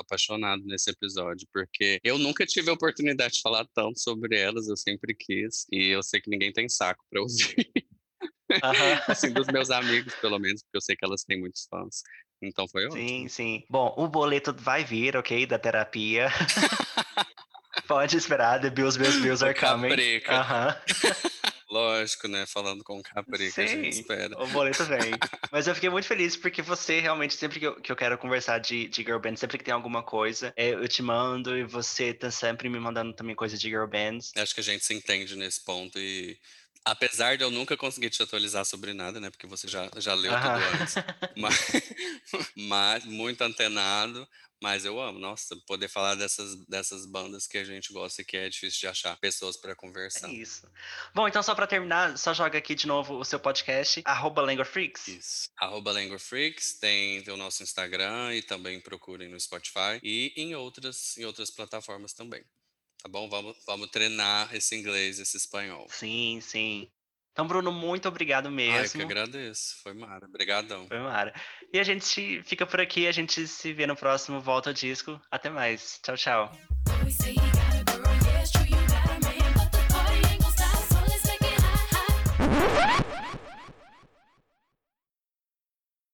apaixonado nesse episódio, porque eu nunca tive a oportunidade de falar tanto sobre elas, eu sempre quis, e eu sei que ninguém tem saco pra ouvir, Aham. assim, dos meus amigos, pelo menos, porque eu sei que elas têm muitos fãs. Então foi ótimo. Sim, sim. Bom, o boleto vai vir, ok? Da terapia. Pode esperar, the bills, bills, bills are coming. Aham. Lógico, né? Falando com o Caprica, a gente espera. o boleto vem. Mas eu fiquei muito feliz porque você realmente, sempre que eu, que eu quero conversar de, de girl band, sempre que tem alguma coisa, é, eu te mando e você tá sempre me mandando também coisa de girl bands. Acho que a gente se entende nesse ponto e apesar de eu nunca conseguir te atualizar sobre nada, né? Porque você já, já leu Aham. tudo antes. Mas, mas muito antenado. Mas eu amo, nossa, poder falar dessas, dessas bandas que a gente gosta e que é difícil de achar pessoas pra É conversar. isso. Bom, então só pra terminar, só joga aqui de novo o seu podcast, arroba Lengua Freaks. Isso. Arroba Lengua Freaks, tem, tem o nosso Instagram e também procurem no Spotify e em outras, em outras plataformas também. Tá bom? Vamos, vamos treinar esse inglês, esse espanhol. Sim, sim. Então, Bruno, muito obrigado Ai, eu que mesmo. agradeço. Foi mara. Obrigadão. Foi Mara. E a gente fica por aqui, a gente se vê no próximo Volta ao Disco. Até mais. Tchau, tchau.